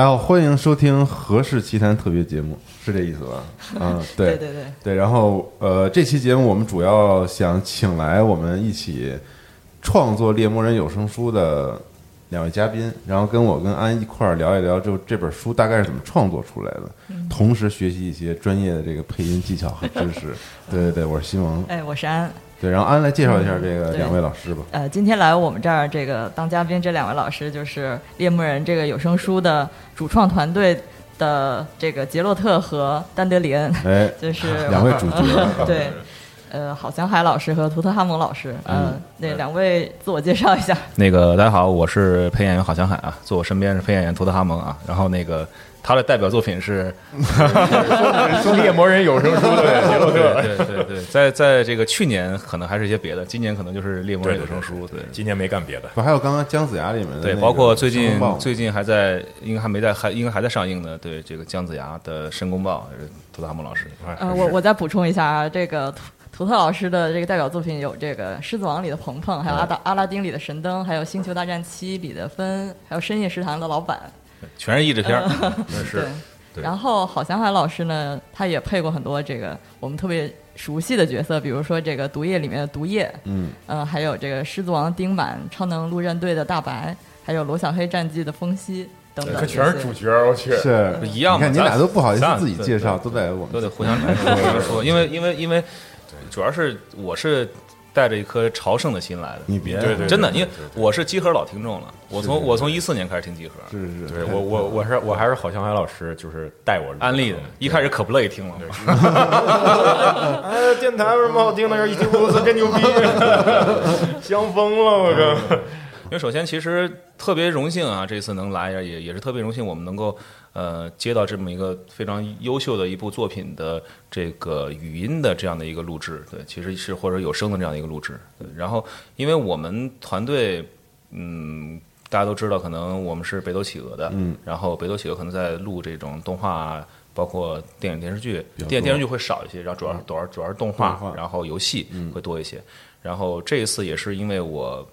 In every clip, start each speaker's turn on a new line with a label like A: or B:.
A: 大家好，欢迎收听《何氏奇谈》特别节目，是这意思吧？嗯，对
B: 对对
A: 对。然后，呃，这期节目我们主要想请来我们一起创作《猎魔人》有声书的两位嘉宾，然后跟我跟安一块儿聊一聊，就这本书大概是怎么创作出来的，同时学习一些专业的这个配音技巧和知识。对对对，我是西蒙，
B: 哎，我是安。
A: 对，然后安来介绍一下这个两位老师吧。
B: 呃，今天来我们这儿这个当嘉宾这两位老师就是《猎牧人》这个有声书的主创团队的这个杰洛特和丹德里恩，
A: 哎，
B: 就是
A: 两位主角。
B: 对，呃，郝祥海老师和图特哈蒙老师，嗯，那两位自我介绍一下。
C: 那个大家好，我是配音演员郝祥海啊，坐我身边是配音演员图特哈蒙啊，然后那个。他的代表作品是《
D: 猎魔人》有声书的杰洛特，
C: 对对对，在在这个去年可能还是一些别的，今年可能就是《猎魔人》有声书，对，
D: 今年没干别的。
A: 不还有刚刚姜子牙里面的，
C: 对，包括最近最近还在，应该还没在，还应该还在上映的，对，这个姜子牙的《申公豹》，图特哈姆老师。
B: 呃，我我再补充一下啊，这个图图特老师的这个代表作品有这个《狮子王》里的鹏鹏，还有《阿达阿拉丁》里的神灯，还有《星球大战七》里的芬，还有《深夜食堂》的老板，
C: 全是译制片儿，那是。
B: 然后郝祥海老师呢，他也配过很多这个我们特别熟悉的角色，比如说这个《毒液》里面的毒液，
A: 嗯，
B: 呃，还有这个《狮子王》丁满、超能陆战队的大白，还有《罗小黑战记》的风息等等。
D: 可全是主角，我去，
A: 是
C: 一样。
A: 你看你俩都不好意思自己介绍，都在我们
C: 都得互相说 说，因为因为因为，主要是我是。带着一颗朝圣的心来的，
A: 你别
C: 真的，因为我是集合老听众了。我从我从一四年开始听集合，
A: 是是
D: 是，我我我是我还是郝向海老师，就是带我
C: 安利的。一开始可不乐意听了，
D: 哎，电台有什么好听的？一听公司真牛逼，香疯了我这。
C: 因为首先其实特别荣幸啊，这次能来也也是特别荣幸，我们能够。呃，接到这么一个非常优秀的一部作品的这个语音的这样的一个录制，对，其实是或者有声的这样的一个录制。然后，因为我们团队，嗯，大家都知道，可能我们是北斗企鹅的，
A: 嗯，
C: 然后北斗企鹅可能在录这种动画，包括电影电视剧，电影电视剧会少一些，然后主要主要主要是动画，然后游戏会多一些。然后这一次也是因为我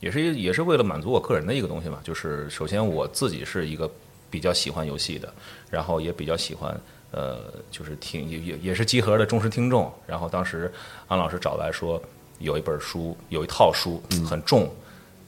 C: 也是也是为了满足我个人的一个东西嘛。就是首先我自己是一个比较喜欢游戏的，然后也比较喜欢呃，就是听也也也是集合的忠实听众。然后当时安老师找来说，有一本书，有一套书很重。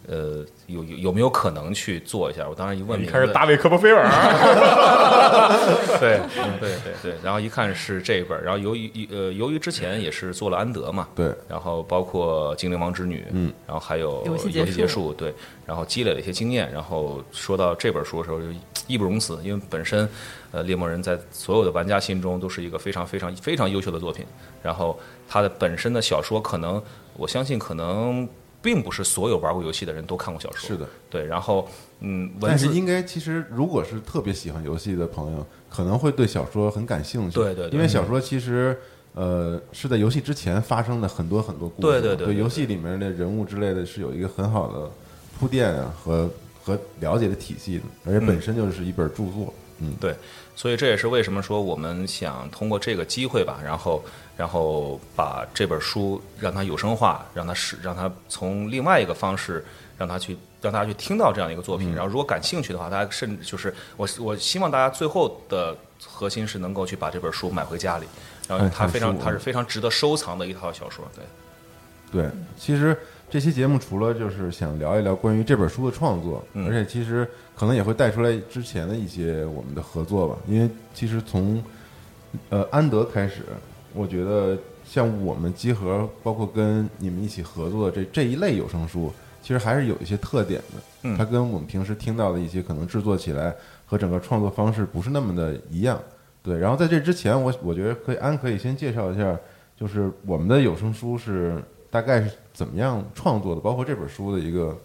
C: 呃，有有有没有可能去做一下？我当时一问，
E: 你看是大卫科波菲尔，
C: 对对对对，然后一看是这一本，然后由于呃由于之前也是做了安德嘛，
A: 对，
C: 然后包括精灵王之女，
A: 嗯，
C: 然后还有
B: 游戏结束
C: 结束，对，然后积累了一些经验，然后说到这本书的时候就义不容辞，因为本身呃猎魔人在所有的玩家心中都是一个非常非常非常优秀的作品，然后它的本身的小说可能我相信可能。并不是所有玩过游戏的人都看过小说，
A: 是的，
C: 对。然后，嗯，
A: 但是应该其实如果是特别喜欢游戏的朋友，可能会对小说很感兴趣。
C: 对对对
A: 因为小说其实呃是在游戏之前发生的很多很多故事。
C: 对对对对
A: 游戏里面的人物之类的是有一个很好的铺垫啊和和了解的体系的，而且本身就是一本著作。嗯，
C: 对，所以这也是为什么说我们想通过这个机会吧，然后然后把这本书让它有声化，让它是让它从另外一个方式让它去让大家去听到这样一个作品。然后如果感兴趣的话，大家甚至就是我我希望大家最后的核心是能够去把这本书买回家里，然后
A: 哎
C: 它非常它是非常值得收藏的一套小说。对，
A: 对，其实这期节目除了就是想聊一聊关于这本书的创作，
C: 嗯
A: 而且其实可能也会带出来之前的一些我们的合作吧。因为其实从呃安德开始，我觉得像我们集合，包括跟你们一起合作的这这一类有声书，其实还是有一些特点的。
C: 嗯
A: 它跟我们平时听到的一些可能制作起来和整个创作方式不是那么的一样。对，然后在这之前，我我觉得可以安可以先介绍一下，就是我们的有声书是大概是怎么样创作的，包括这本书的一个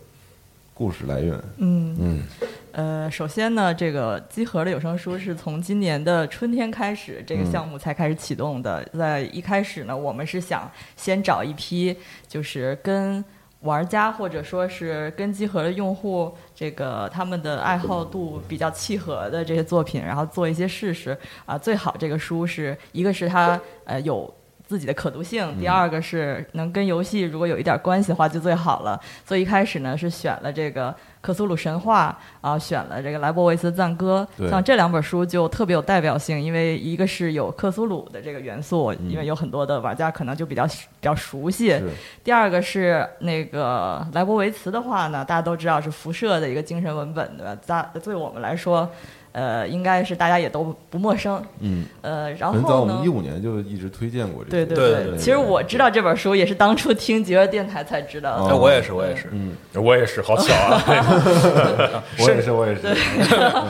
A: 故事来源。
B: 嗯
A: 嗯
B: 呃，首先呢，这个集合的有声书是从今年的春天开始，这个项目才开始启动的。在一开始呢，我们是想先找一批就是跟玩家或者说是跟集合的用户，这个他们的爱好度比较契合的这些作品，然后做一些试试啊。最好这个书是一个是它呃有。自己的可读性，第二个是能跟游戏如果有一点关系的话就最好了。所以一开始呢是选了这个克苏鲁神话啊，选了这个莱博维茨赞歌，像这两本书就特别有代表性，因为一个是有克苏鲁的这个元素，因为有很多的玩家可能就比较比较熟悉。第二个是那个莱博维茨的话呢，大家都知道是辐射的一个精神文本，对吧？大对我们来说，呃，应该是大家也都不陌生。
A: 嗯，
B: 呃，然
A: 很早，
B: 后呢
A: 我们一？五年就一直推荐过这个。
B: 对对
C: 对对
B: 其实我知道这本书也是当初听极乐电台才知道的。
C: 我也是，我也是，
A: 嗯，
E: 我也是，好巧啊！
A: 我也是，我也是。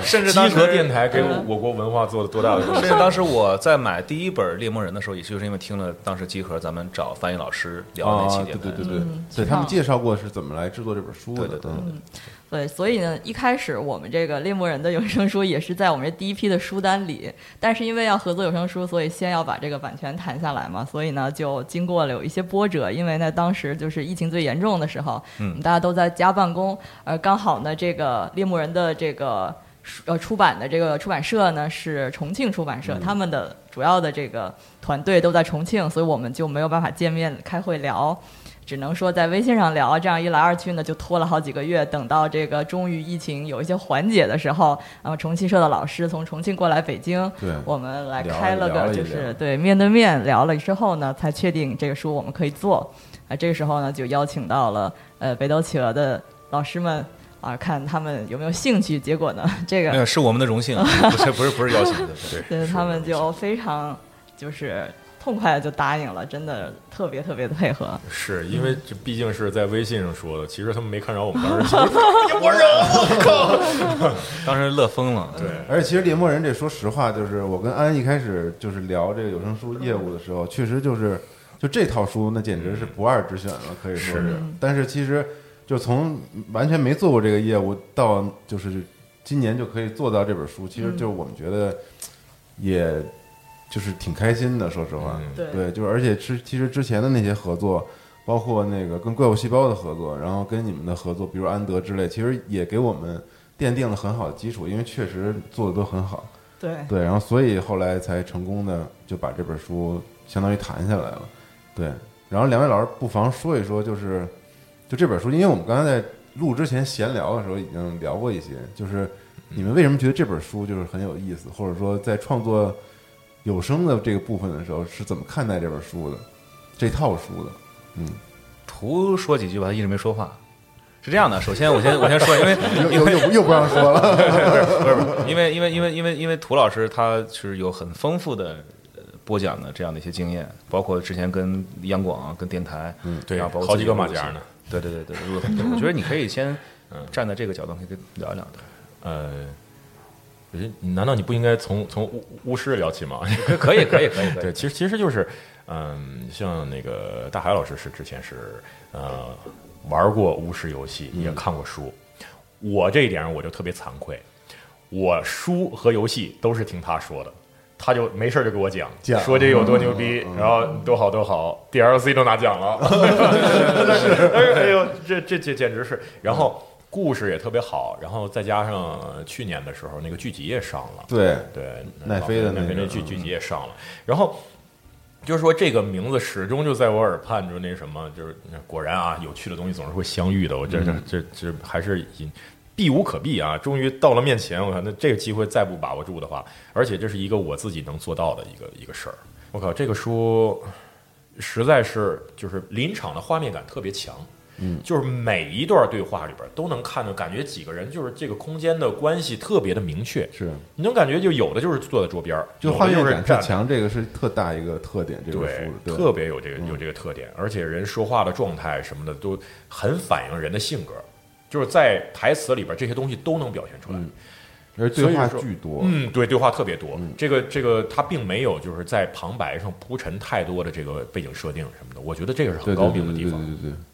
C: 甚至当时
E: 集合电台给我国文化做了多大的贡献？
C: 甚至当时我在买第一本《猎魔人》的时候，也就是因为听了当时集合咱们找翻译老师聊那期
A: 啊，
C: 节目，
A: 对对对对
B: 嗯，
A: 对他们介绍过是怎么来制作这本书的。
C: 对对对
A: 嗯
B: 对，所以呢，一开始我们这个猎魔人的有声书也是在我们这第一批的书单里，但是因为要合作有声书，所以先要把这个版权谈下来嘛，所以呢，就经过了有一些波折，因为呢，当时就是疫情最严重的时候，
C: 嗯
B: 大家都在家办公，呃，刚好呢，这个猎魔人的这个书呃出版的这个出版社呢是重庆出版社，他们的主要的这个团队都在重庆，所以我们就没有办法见面开会聊。只能说在微信上聊，这样一来二去呢，就拖了好几个月。等到这个终于疫情有一些缓解的时候，然后重庆社的老师从重庆过来北京，
A: 对
B: 我们来开了个就是对面对面聊了之后呢，才确定这个书我们可以做。啊，这个时候呢，就邀请到了呃北斗企鹅的老师们啊，看他们有没有兴趣。结果呢，这个
C: 没有是我们的荣幸，不是不是不是邀请的，对
B: 对他们就非常就是痛快的就答应了，真的特别特别的配合。
E: 是因为这毕竟是在微信上说的，其实他们没看着我们当时 人，我靠！
C: 当时乐疯了，
E: 对，
A: 而且其实猎魔人这，说实话，就是我跟安一开始就是聊这个有声书业务的时候，确实就是就这套书，那简直是不二之选了，可以说是。但是其实就从完全没做过这个业务到就是今年就可以做到这本书，其实就是我们觉得也就是挺开心的，说实话。
E: 嗯
B: 对
A: 对，就是而且之其实之前的那些合作，包括那个跟怪物细胞的合作，然后跟你们的合作，比如安德之类，其实也给我们奠定了很好的基础，因为确实做的都很好。
B: 对，
A: 对，然后所以后来才成功的就把这本书相当于谈下来了。对，然后两位老师不妨说一说，就是就这本书，因为我们刚才在录之前闲聊的时候已经聊过一些，就是你们为什么觉得这本书就是很有意思，或者说在创作有声的这个部分的时候是怎么看待这本书的，这套书的？嗯，
C: 图说几句吧，他一直没说话。是这样的，首先我先我先说，因为
A: 又又又又不让说了，
C: 不是不是，因为因为因为因为因为涂老师他是有很丰富的呃播讲的这样的一些经验，包括之前跟央广、跟电台，
A: 嗯
D: 对
C: 包括
D: 好几个马甲呢。
C: 对对对对，录了很多。我觉得你可以先嗯站在这个角度，可以跟聊一聊的。
D: 呃，难道你不应该从从巫巫师聊起吗？
C: 可可以可以可以
D: 对，其实其实就是，嗯，像那个大海老师是之前是呃玩过巫师游戏，也看过书。我这一点上我就特别惭愧，我书和游戏都是听他说的。他就没事儿就给我讲，
A: 讲
D: 说这有多牛逼，然后多好多好，DLC 都拿奖了，是，哎呦，这这这简直是，然后故事也特别好，然后再加上呃去年的时候那个剧集也上了，
A: 对，
D: 对，
A: 奈飞的那个
D: 奈飞那剧剧集也上了，然后就是说这个名字始终就在我耳畔，就那什么，就是果然啊，有趣的东西总是会相遇的，我这这这这还是引。避无可避啊！终于到了面前，我靠，那这个机会再不把握住的话，而且这是一个我自己能做到的一个一个事儿。我靠，这个书实在是就是临场的画面感特别强，
A: 嗯，
D: 就是每一段对话里边都能看到，感觉几个人就是这个空间的关系特别的明确，
A: 是，
D: 你能感觉就有的就是坐在桌边，
A: 就画面感强，这个是特大一个特点，
D: 对特别有这个
A: 嗯。
D: 有这个特点，而且人说话的状态什么的都很反映人的性格，就是在台词里边这些东西都能表现出来。
A: 嗯。而对话巨多，
D: 嗯，对，对话特别多。
A: 嗯。
D: 这个这个他并没有就是在旁白上铺陈太多的这个背景设定什么的，我觉得这个是
A: 对对
D: 很高
A: 对对对
D: 明的地方。
A: 对对。
D: 嗯，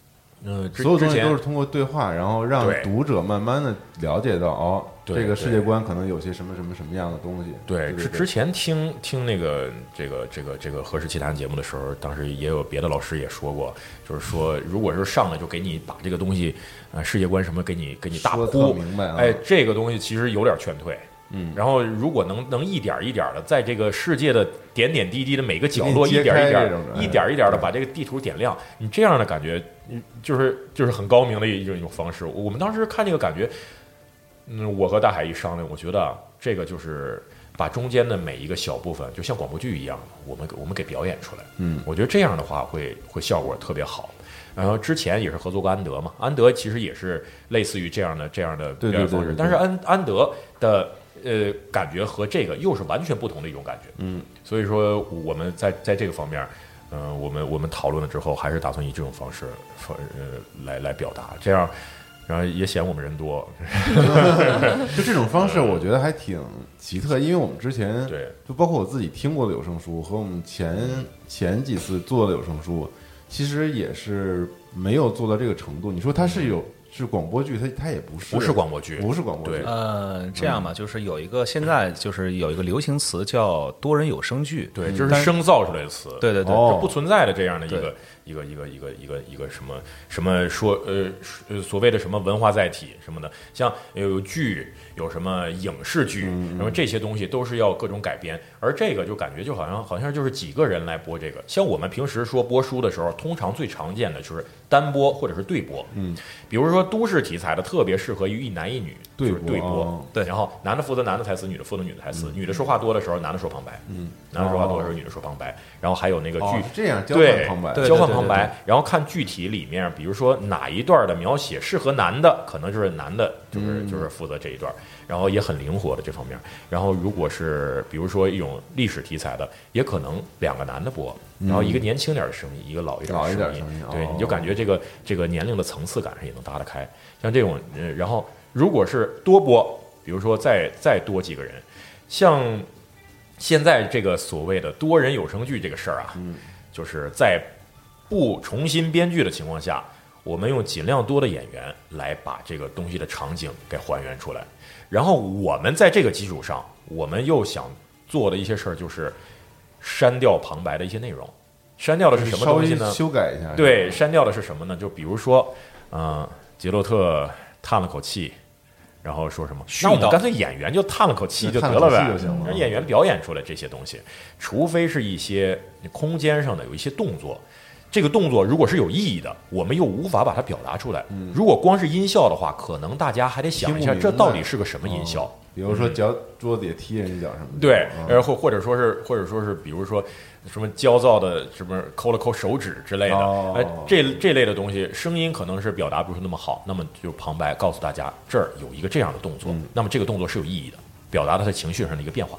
D: 之
A: 所有东西都是通过对话，然后让读者慢慢的了解到，哦，
D: 对
A: 这个世界观可能有些什么什么什么样的东西。
D: 对，
A: 对
D: 之之前听听那个这个这个这个《何氏奇谈》节目的时候，当时也有别的老师也说过，就是说，如果是上来就给你把这个东西，呃，世界观什么给你给你大
A: 说得
D: 铺
A: 明白啊
D: 哎，这个东西其实有点劝退。
A: 嗯，
D: 然后如果能能一点一点的在这个世界的点点滴滴的每个角落，一点一点一点一点的把这个地图点亮，你这样的感觉，嗯就是就是很高明的一种一种方式。我们当时看这个感觉，嗯，我和大海一商量，我觉得啊这个就是把中间的每一个小部分，就像广播剧一样，我们给我们给表演出来。
A: 嗯
D: 我觉得这样的话会会效果特别好。然后之前也是合作过安德嘛，安德其实也是类似于这样的这样的表演方式，但是安安德的呃感觉和这个又是完全不同的一种感觉。
A: 嗯，
D: 所以说我们在在这个方面，嗯、我们我们讨论了之后，还是打算以这种方式方呃来来表达，这样，然后也显我们人多。
A: 就这种方式，我觉得还挺奇特，因为我们之前
D: 对，
A: 就包括我自己听过的有声书和我们前前几次做的有声书，其实也是没有做到这个程度。你说它是有是广播剧，它它也不是，
D: 不是广播剧，
A: 不是广播剧
D: 对，
C: 呃，这样吧，就是有一个现在就是有一个流行词叫多人有声剧，
D: 对，这
C: 但
D: 是生造出来的词。
C: 对对对，
D: 不存在的这样的一个
C: 对
D: 一个一个一个一个一个什么什么说呃呃所谓的什么文化载体什么的，像有剧有什么影视剧，
A: 嗯
D: 然后这些东西都是要各种改编，而这个就感觉就好像好像就是几个人来播这个，像我们平时说播书的时候，通常最常见的就是单播或者是对播，
A: 嗯，
D: 比如说都市题材的特别适合于一男一女，
A: 对
D: 就是对
A: 播哦
D: 对，然后男的负责男的台词，女的负责女的台词，女的说话多的时候，男的说旁白，
A: 嗯，
D: 男的说话多的时候，女的说旁白，然后还有那个剧
A: 哦这样交
D: 对
A: 换旁白，
C: 对
D: 交换旁白，然后看具体里面，比如说哪一段的描写适合男的，可能就是男的，就是
A: 嗯。
D: 就是负责这一段，然后也很灵活的这方面。然后如果是比如说一种历史题材的，也可能两个男的播，然后一个年轻点的声音，一个老一点
A: 老一点
D: 的声音
A: 声音，
D: 对，
A: 哦。
D: 你就感觉这个这个年龄的层次感上也能搭得开。像这种，呃，然后如果是多播，比如说再再多几个人，像现在这个所谓的多人有声剧这个事儿啊，
A: 嗯
D: 就是在不重新编剧的情况下，我们用尽量多的演员来把这个东西的场景给还原出来。然后我们在这个基础上，我们又想做的一些事儿就是删掉旁白的一些内容。删掉的是什么东西呢？
A: 修改一下，
D: 对，删掉的是什么呢？就比如说，呃，杰洛特叹了口气，然后说什么？那我们干脆演员就叹了口气就得
A: 了
D: 呗让演员表演出来这些东西，除非是一些空间上的有一些动作。这个动作如果是有意义的，我们又无法把它表达出来。如果光是音效的话，可能大家还得想一下，这到底是个什么音效？
A: 比如说脚桌子也踢人一脚什么的，
D: 对，
A: 嗯
D: 然后或者说是或者说是，比如说什么焦躁的什么抠了抠手指之类的，
A: 哦
D: 哎，这这类的东西，声音可能是表达不是那么好，那么就旁白告诉大家这儿有一个这样的动作，
A: 嗯
D: 那么这个动作是有意义的，表达了他情绪上的一个变化。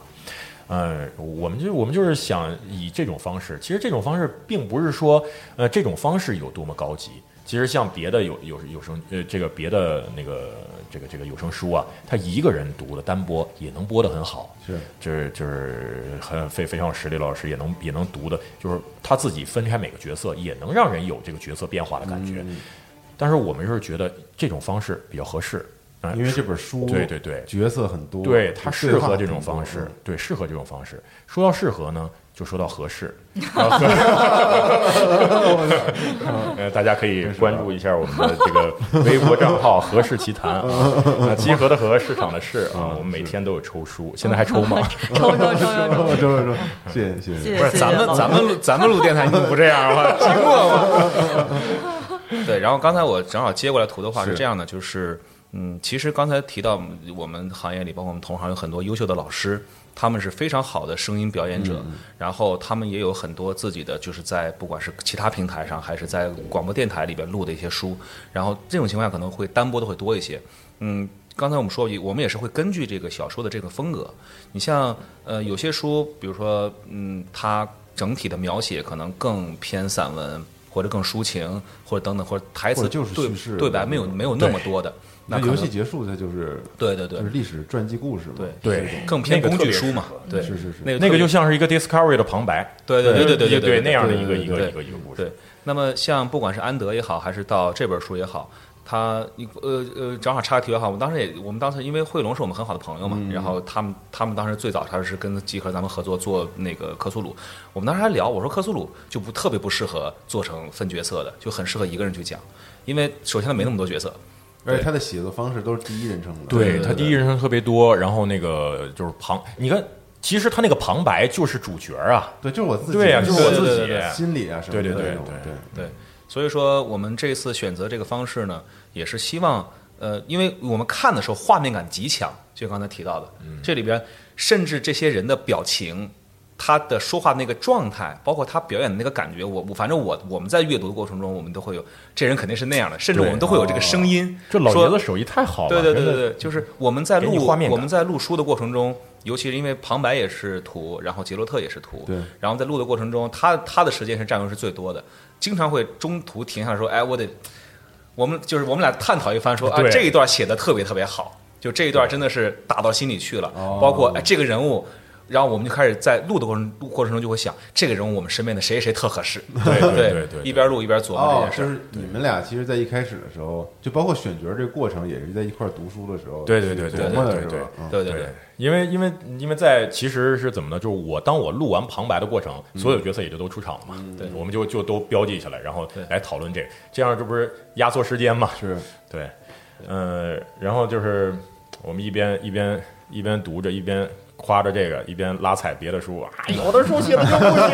D: 呃，我们就我们就是想以这种方式，其实这种方式并不是说，呃，这种方式有多么高级。其实像别的有有有声呃，这个别的那个这个这个有声书啊，他一个人读的单播也能播得很好，
A: 是。
D: 就是就是很非非常有实力老师也能也能读的，就是他自己分开每个角色，也能让人有这个角色变化的感觉。
A: 嗯。
D: 但是我们是觉得这种方式比较合适，啊
A: 因为这本书
D: 对对对。
A: 角色很多，
D: 对它适合这种方式
A: 嗯，
D: 对适合这种方式。说到适合呢，就说到合适。然 后呃，大家可以关注一下我们的这个微博账号“合适奇谈” 啊，啊集合的合，市场的市啊，我们每天都有抽书，现在还抽吗？
B: 抽抽抽抽抽，
A: 周周周，谢谢谢谢。
C: 不是咱们咱们录咱们录电台，你怎么不这样啊？寂寞吗？对，然后刚才我正好接过来图的话是
A: 是
C: 这样的，就是嗯，其实刚才提到我们行业里，包括我们同行有很多优秀的老师，他们是非常好的声音表演者，然后他们也有很多自己的，就是在不管是其他平台上，还是在广播电台里边录的一些书，然后这种情况下可能会单播的会多一些，嗯。刚才我们说，我们也是会根据这个小说的这个风格，你像呃有些书，比如说嗯，它整体的描写可能更偏散文，或者更抒情，或者等等，或者台词
A: 就是
C: 对对白没有没有那么多的，那
A: 那游戏结束，它就是
C: 对对对。
A: 就是历史传记故事嘛，
C: 对
D: 对。
C: 更偏工具书嘛，对
A: 是是是。
C: 那个
D: 那个就像是一个 Discovery 的旁白，
C: 对对对对对
D: 对
C: 对
D: 那样的一个一个一个一个故
C: 对。
D: 事。，
C: 那么像不管是安德也好，还是到这本书也好，他你呃呃，正好插个题外话，我们当时也，我们当时因为慧龙是我们很好的朋友嘛，然后他们他们当时最早他是跟集合咱们合作做那个克苏鲁，我们当时还聊，我说克苏鲁就不特别不适合做成分角色的，就很适合一个人去讲，因为首先他没那么多角色，
A: 而且他的写作方式都是第一人称的，
D: 对
C: 对
D: 他第一人称特别多，然后那个就是旁，你看，其实他那个旁白就是主角啊，
A: 对，就是我自己，
D: 对呀就是我自己
C: 对对对对
A: 心理啊什么的
D: 对对对对。
A: 对，
C: 所以说我们这次选择这个方式呢，也是希望，呃，因为我们看的时候画面感极强，就刚才提到的，这里边甚至这些人的表情。他的说话那个状态，包括他表演的那个感觉，我我反正我我们在阅读的过程中，我们都会有这人肯定是那样的，甚至我们都会有这个声音。
D: 这老
C: 说
D: 爷子手艺太好了，
C: 对对对对对，就是我们在录
D: 画面
C: 我们在录书的过程中，尤其是因为旁白也是图，然后杰洛特也是图，
A: 对
C: 然后在录的过程中，他他的时间是占用是最多的，经常会中途停下来说，哎，我得，我们就是我们俩探讨一番说啊，这一段写的特别特别好，就这一段真的是打到心里去了，
A: 哦
C: 包括哎这个人物。然后我们就开始在录的过程过程中就会想，这个人物我们身边的谁谁特合适，
D: 对对
C: 对
D: 对对
C: 一边录一边琢磨这
A: 哦
C: 件，事。儿。
A: 就是你们俩其实，在一开始的时候，就包括选角这个过程，也是在一块儿读书的时候，
D: 对对对对
A: 琢磨的
D: 对对
C: 对对对，
D: 因为因为因为在其实是怎么呢？就是我当我录完旁白的过程，
C: 嗯。
D: 所有角色也就都出场了嘛，对，我们就就都标记下来，然后来讨论这个，这样这不是压缩时间嘛？
A: 是。
D: 对，呃，然后就是我们一边一边一边读着，一边夸着这个，一边拉踩别的书啊，有的书写的就不行。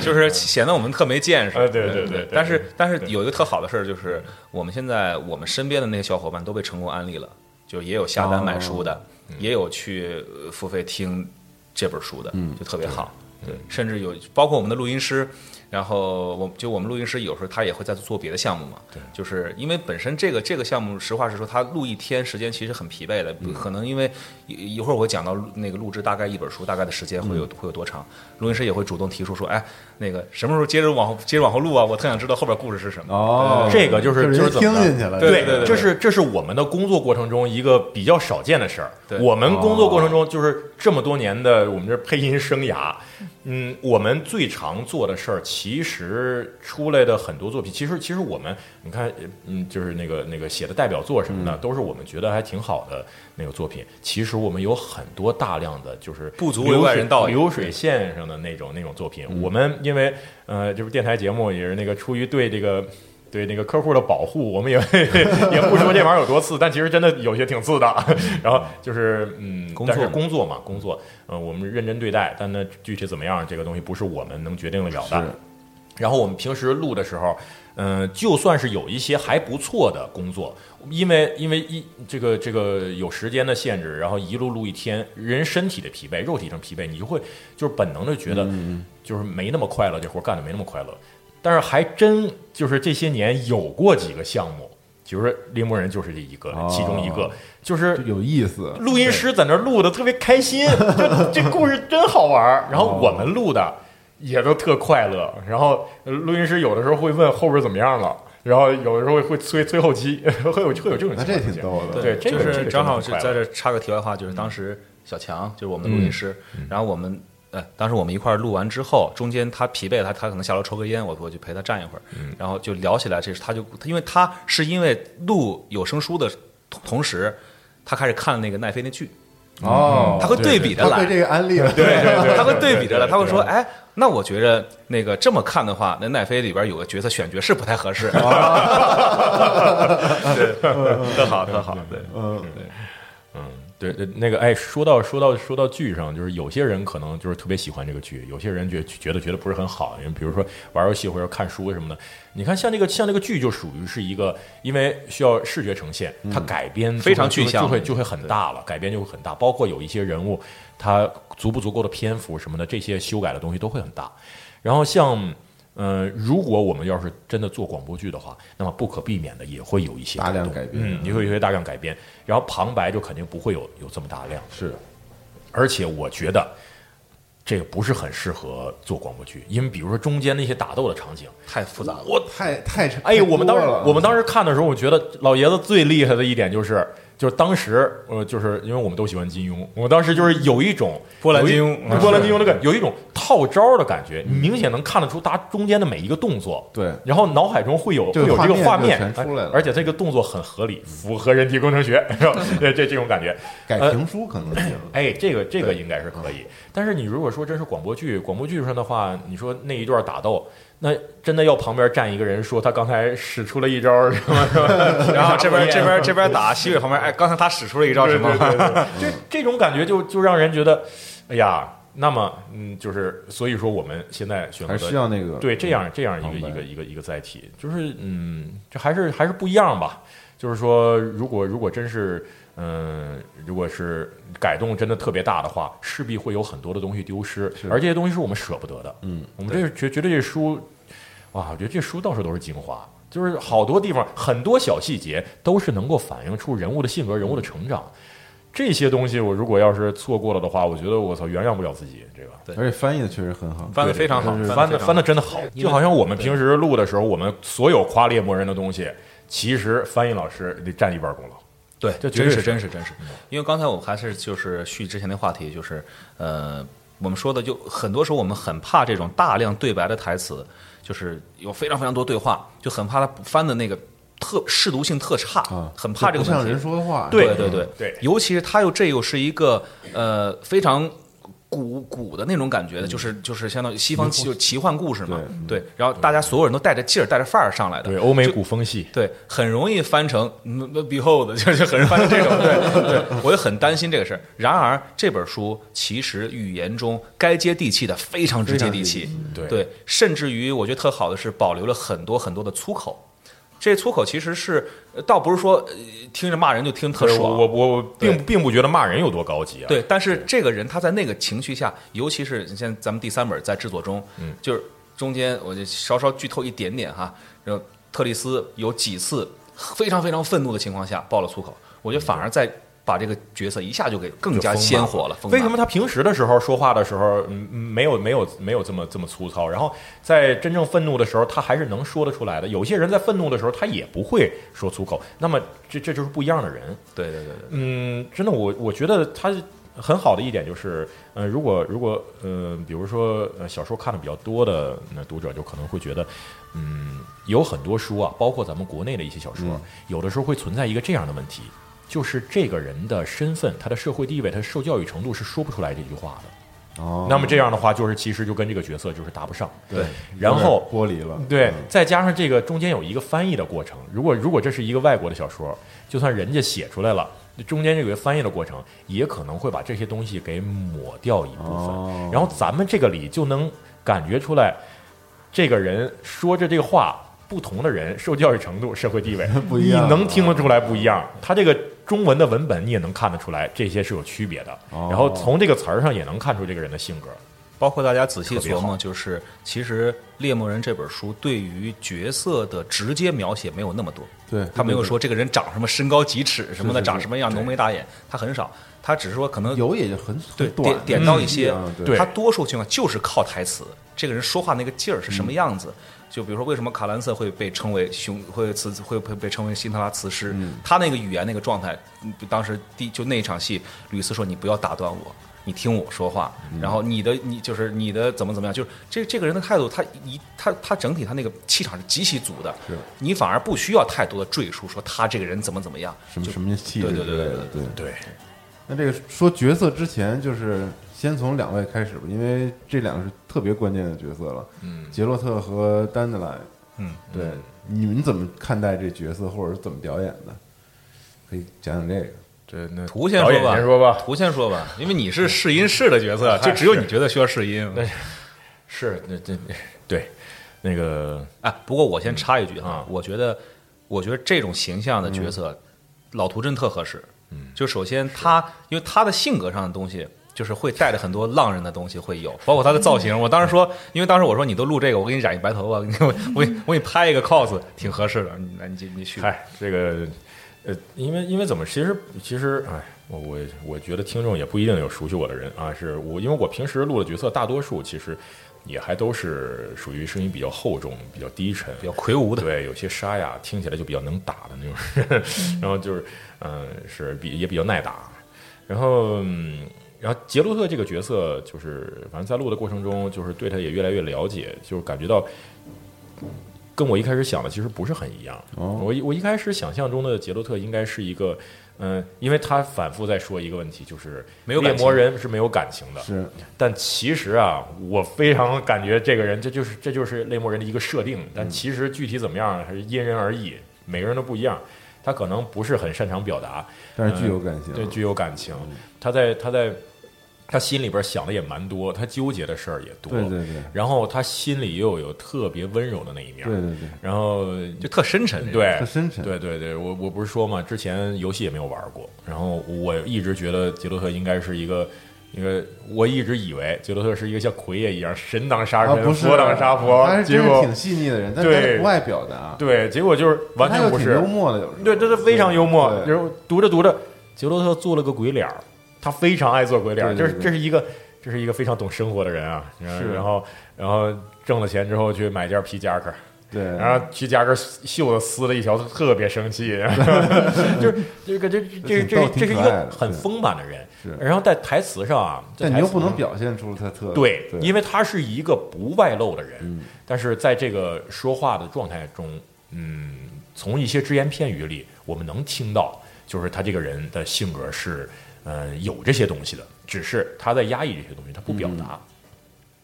C: 就是显得我们特没见识。
D: 啊对对对对
C: 但是但是有一个特好的事儿，就是我们现在我们身边的那些小伙伴都被成功安利了，就也有下单买书的，也有去呃付费听这本书的，就特别好。对，甚至有包括我们的录音师，然后我就我们录音师有时候他也会在做别的项目嘛，对，就是因为本身这个这个项目，实话实说，他录一天时间其实很疲惫的，可能因为一一会儿我会讲到录那个录制大概一本书大概的时间会有会有多长，录音师也会主动提出说，哎，那个什么时候接着往后接着往后录啊？我特想知道后边故事是什么。
A: 哦，
D: 这个就是就是
A: 听进去了，
C: 对对对对
D: 这是这是我们的工作过程中一个比较少见的事儿
C: 对。
D: 我们工作过程中就是这么多年的我们这配音生涯，嗯，我们最常做的事儿，其实出来的很多作品，其实其实我们你看，嗯，就是那个那个写的代表作什么的，都是我们觉得还挺好的那个作品。其实我们有很多大量的就是
C: 不足为
D: 流水
C: 外人道
D: 流水线上的那种那种作品。我们因为呃，这不电台节目也是那个出于对这个。对那个客户的保护，我们也 也不说这玩意儿有多次，但其实真的有些挺次的。然后就是嗯，但是
C: 工作嘛
D: 工作嘛，工作，呃，我们认真对待，但那，具体怎么样，这个东西不是我们能决定得了的。然后我们平时录的时候，嗯、就算是有一些还不错的工作，因为因为一这个这个有时间的限制，然后一路录一天，人身体的疲惫，肉体上疲惫，你就会就是本能的觉得，就是没那么快乐，这活干的没那么快乐。但是还真就是这些年有过几个项目，比如说猎魔人就是这一个，
A: 哦
D: 其中一个就是
A: 有意思。
D: 录音师在那儿录的特别开心，这 这故事真好玩儿。然后我们录的也都特快乐。然后呃录音师有的时候会问后边怎么样了，然后有的时候会催催后期，会有会有这种情况
A: 那这挺逗的。
D: 对，
C: 就是正好是在这插个题外话，就是当时小强就是我们的录音师，然后我们呃，当时我们一块儿录完之后，中间他疲惫了，他他可能下楼抽根烟，我我就陪他站一会儿，然后就聊起来，这是他就因为他是因为录有声书的同同时，他开始看那个奈飞那剧，
A: 哦，
C: 他会对比着来
A: 他被。这个安利了。
D: 对对对，
C: 他会 对比着来，他会说：“哎，那我觉着那个这么看的话，那奈飞里边有个角色选角是不太合适。”对，特好特好，对，
A: 嗯，
D: 嗯，对对，那个哎，说到说到说到剧上，就是有些人可能就是特别喜欢这个剧，有些人觉觉得觉得不是很好，因为比如说玩游戏或者看书什么的。你看，像这个像这个剧就属于是一个，因为需要视觉呈现，它改编
C: 非常具象
D: 就会就会很大了，改编就会很大，包括有一些人物，他足不足够的篇幅什么的，这些修改的东西都会很大。然后像。嗯，如果我们要是真的做广播剧的话，那么不可避免的也会有一些
A: 大量改变
D: 嗯，也会有一些大量改编，然后旁白就肯定不会有有这么大量，
A: 是
D: 而且我觉得这个不是很适合做广播剧，因为比如说中间那些打斗的场景，
C: 太复杂了。
D: 我
A: 太太
D: 哎呀，我们当时我们当时看的时候，我觉得老爷子最厉害的一点就是，就是当时呃，就是因为我们都喜欢金庸，我当时就是有一种
C: 波兰
D: 有一
C: 金庸嗯
D: 波兰金庸的感，有一种套招的感觉，你明显能看得出他中间的每一个动作，
A: 对
D: 然后脑海中会有
A: 这个
D: 会有这个画
A: 画面出来了
D: 哎而且这个动作很合理，符合人体工程学，是吧？对这这种感觉，
A: 改评书可能行。
D: 哎，这个这个应该是可以。但是你如果说真是广播剧，广播剧上的话，你说那一段打斗，那真的要旁边站一个人说他刚才使出了一招什么什么，
C: 然后这边 这边这边打，西北旁边，哎，刚才他使出了一招什么？
D: 对对对对 这这种感觉就就让人觉得，哎呀，那么嗯，就是所以说我们现在选择
A: 还需要那个
D: 对这样这样一个一个一个一个载体，就是嗯，这还是还是不一样吧。就是说，如果如果真是嗯，如果是改动真的特别大的话，势必会有很多的东西丢失，而这些东西是我们舍不得的。
A: 嗯，
D: 我们这绝绝对这书，哇，我觉得这书到处都是精华，就是好多地方很多小细节都是能够反映出人物的性格、人物的成长。这些东西我如果要是错过了的话，我觉得我操原谅不了自己。这个
C: 对
A: 而且翻译的确实很好，
C: 翻的非常好，
D: 翻的翻的真的好，就好像我们平时录的时候，我们所有夸猎魔人的东西，其实翻译老师得占一半功劳。
C: 对，
D: 这绝对是
C: 真是真是真是，因为刚才我还是就是续之前的话题，就是呃，我们说的就很多时候我们很怕这种大量对白的台词，就是有非常非常多对话，就很怕他翻的那个特适读性特差，
A: 啊，
C: 很怕这个
A: 不像人说的话。
C: 对对对。
D: 对。
C: 尤其是他又这又是一个呃非常古古的那种感觉的，就是就是相当于西方奇就奇幻故事嘛，对，然后大家所有人都带着劲儿、带着范儿上来的，
D: 对，欧美古风系，
C: 对，很容易翻成 behold，就是很容易翻成这种，对 对，我也很担心这个事儿。然而这本书其实语言中该接地气的非常之接地气，
D: 对。
C: 对，甚至于我觉得特好的是保留了很多很多的粗口。这粗口其实是呃倒不是说呃听着骂人就听特
D: 我
C: 爽，
D: 我我我并
C: 对
D: 并不觉得骂人有多高级啊。
C: 对，但是这个人他在那个情绪下，尤其是你像咱们第三本在制作中，
D: 嗯，
C: 就是中间我就稍稍剧透一点点哈，然后特丽斯有几次非常非常愤怒的情况下爆了粗口，我觉得反而在把这个角色一下就给更加鲜活了。
D: 为什么他平时的时候说话的时候，嗯，嗯没有没有没有这么这么粗糙？然后在真正愤怒的时候，他还是能说得出来的。有些人在愤怒的时候，他也不会说粗口。那么这这就是不一样的人。
C: 对对对对，
D: 嗯，真的，我我觉得他很好的一点就是，呃，如果如果呃，比如说呃小说看的比较多的那读者，就可能会觉得，嗯，有很多书啊，包括咱们国内的一些小说，有的时候会存在一个这样的问题，就是这个人的身份、他的社会地位、他的受教育程度是说不出来这句话的。
A: 哦，
D: 那么这样的话，就是其实就跟这个角色就是搭不上。
A: 对，
D: 然后
A: 剥离了，
D: 对
A: 嗯，
D: 再加上这个中间有一个翻译的过程，如果如果这是一个外国的小说，就算人家写出来了，中间这个翻译的过程也可能会把这些东西给抹掉一部分。
A: 哦
D: 然后咱们这个里就能感觉出来，这个人说着这个话，不同的人受教育程度、社会地位
A: 不一样
D: 你能听得出来不一样。他这个中文的文本你也能看得出来，这些是有区别的。
A: 哦。
D: 然后从这个词儿上也能看出这个人的性格。
C: 包括大家仔细琢磨，就是其实《猎魔人》这本书对于角色的直接描写没有那么多，
A: 对
C: 他没有说这个人长什么身高几尺什么的，
A: 是是
C: 长什么样，浓眉大眼，他很少，他只是说可能
A: 有也就很
C: 对
A: 很短
C: 点点到一些
A: 嗯，
D: 对。
C: 他多数情况就是靠台词，这个人说话那个劲儿是什么样子。就比如说，为什么卡兰瑟会被称为雄，会词会会被称为辛特拉词师？他那个语言那个状态，嗯当时第就那一场戏，吕斯说：“你不要打断我，你听我说话。然后你的你就是你的怎么怎么样，就是这这个人的态度，他一他他整体他那个气场是极其足的。
A: 是
C: 你反而不需要太多的赘述，说他这个人怎么怎么样，就
A: 什么什么气质
C: 对对对对。
A: 对，那这个说角色之前，就是先从两位开始吧，因为这两个是特别关键的角色了。
D: 嗯，
A: 杰洛特和丹德莱，
C: 嗯，
A: 对，你们怎么看待这角色，或者是怎么表演的？可以讲讲这个。
D: 这那
C: 图先说吧，
D: 先说吧。
C: 图先说吧，因为你是试音室的角色，就只有你觉得需要试音。
D: 那是那这对那个
C: 啊，不过我先插一句哈
D: 啊，
C: 我觉得，我觉得这种形象的角色，老图真特合适。
D: 嗯，
C: 就首先他，因为他的性格上的东西。就是会带着很多浪人的东西会有，包括他的造型。我当时说，因为当时我说你都录这个，我给你染一白头发，我我给我给你拍一个 cos，挺合适的。你来，你继你去。
D: 嗨，这个呃，因为因为怎么，其实其实，哎，我我我觉得听众也不一定有熟悉我的人啊，是我因为我平时录的角色大多数其实也还都是属于声音比较厚重、比较低沉、
C: 比较魁梧的，
D: 对，有些沙哑，听起来就比较能打的那种人，然后就是嗯、是比也比较耐打，然后。嗯然后杰洛特这个角色，就是反正在录的过程中，就是对他也越来越了解，就是感觉到跟我一开始想的其实不是很一样。
A: 哦
D: 我一我一开始想象中的杰洛特应该是一个，嗯、因为他反复在说一个问题，就是猎
C: 没有感情
D: 魔人是没有感情的。
A: 是
D: 但其实啊，我非常感觉这个人，这就是这就是猎魔人的一个设定。但其实具体怎么样，还是因人而异，每个人都不一样。他可能不是很擅长表达，
A: 但是具有感情。
D: 对，具有感情。他在他在他心里边想的也蛮多，他纠结的事儿也多。
A: 对对对
D: 然后他心里又有特别温柔的那一面。
A: 对对对，
D: 然后
C: 就特深沉。
D: 对，
A: 特深沉
D: 对对对，我我不是说嘛，之前游戏也没有玩过，然后我一直觉得杰洛特应该是一个。一个，我一直以为杰洛特是一个像奎爷一样神当杀
A: 啊，
D: 神，佛当杀佛，结果
A: 挺细腻的人，但是
D: 对
A: 他不爱表达，
D: 对，结果就是完全不是
A: 幽默的，有时候
D: 对，这是非常幽默。
A: 对
D: 就是读着读着，杰洛特做了个鬼脸儿，他非常爱做鬼脸儿，这是这是一个这是一个非常懂生活的人啊。然后
A: 是。
D: 然后然后挣了钱之后去买件皮夹克，
A: 对，
D: 然后皮夹克袖子撕了一条，特别生气，就是这个这这这这是一个很丰满的人。
A: 是。
D: 然后在台词上啊，在
A: 但你又不能表现出他特
D: 对，
A: 对，
D: 因为他是一个不外露的人，
A: 嗯。
D: 但是在这个说话的状态中，嗯，从一些只言片语里，我们能听到，就是他这个人的性格是，呃，有这些东西的，只是他在压抑这些东西，他不表达。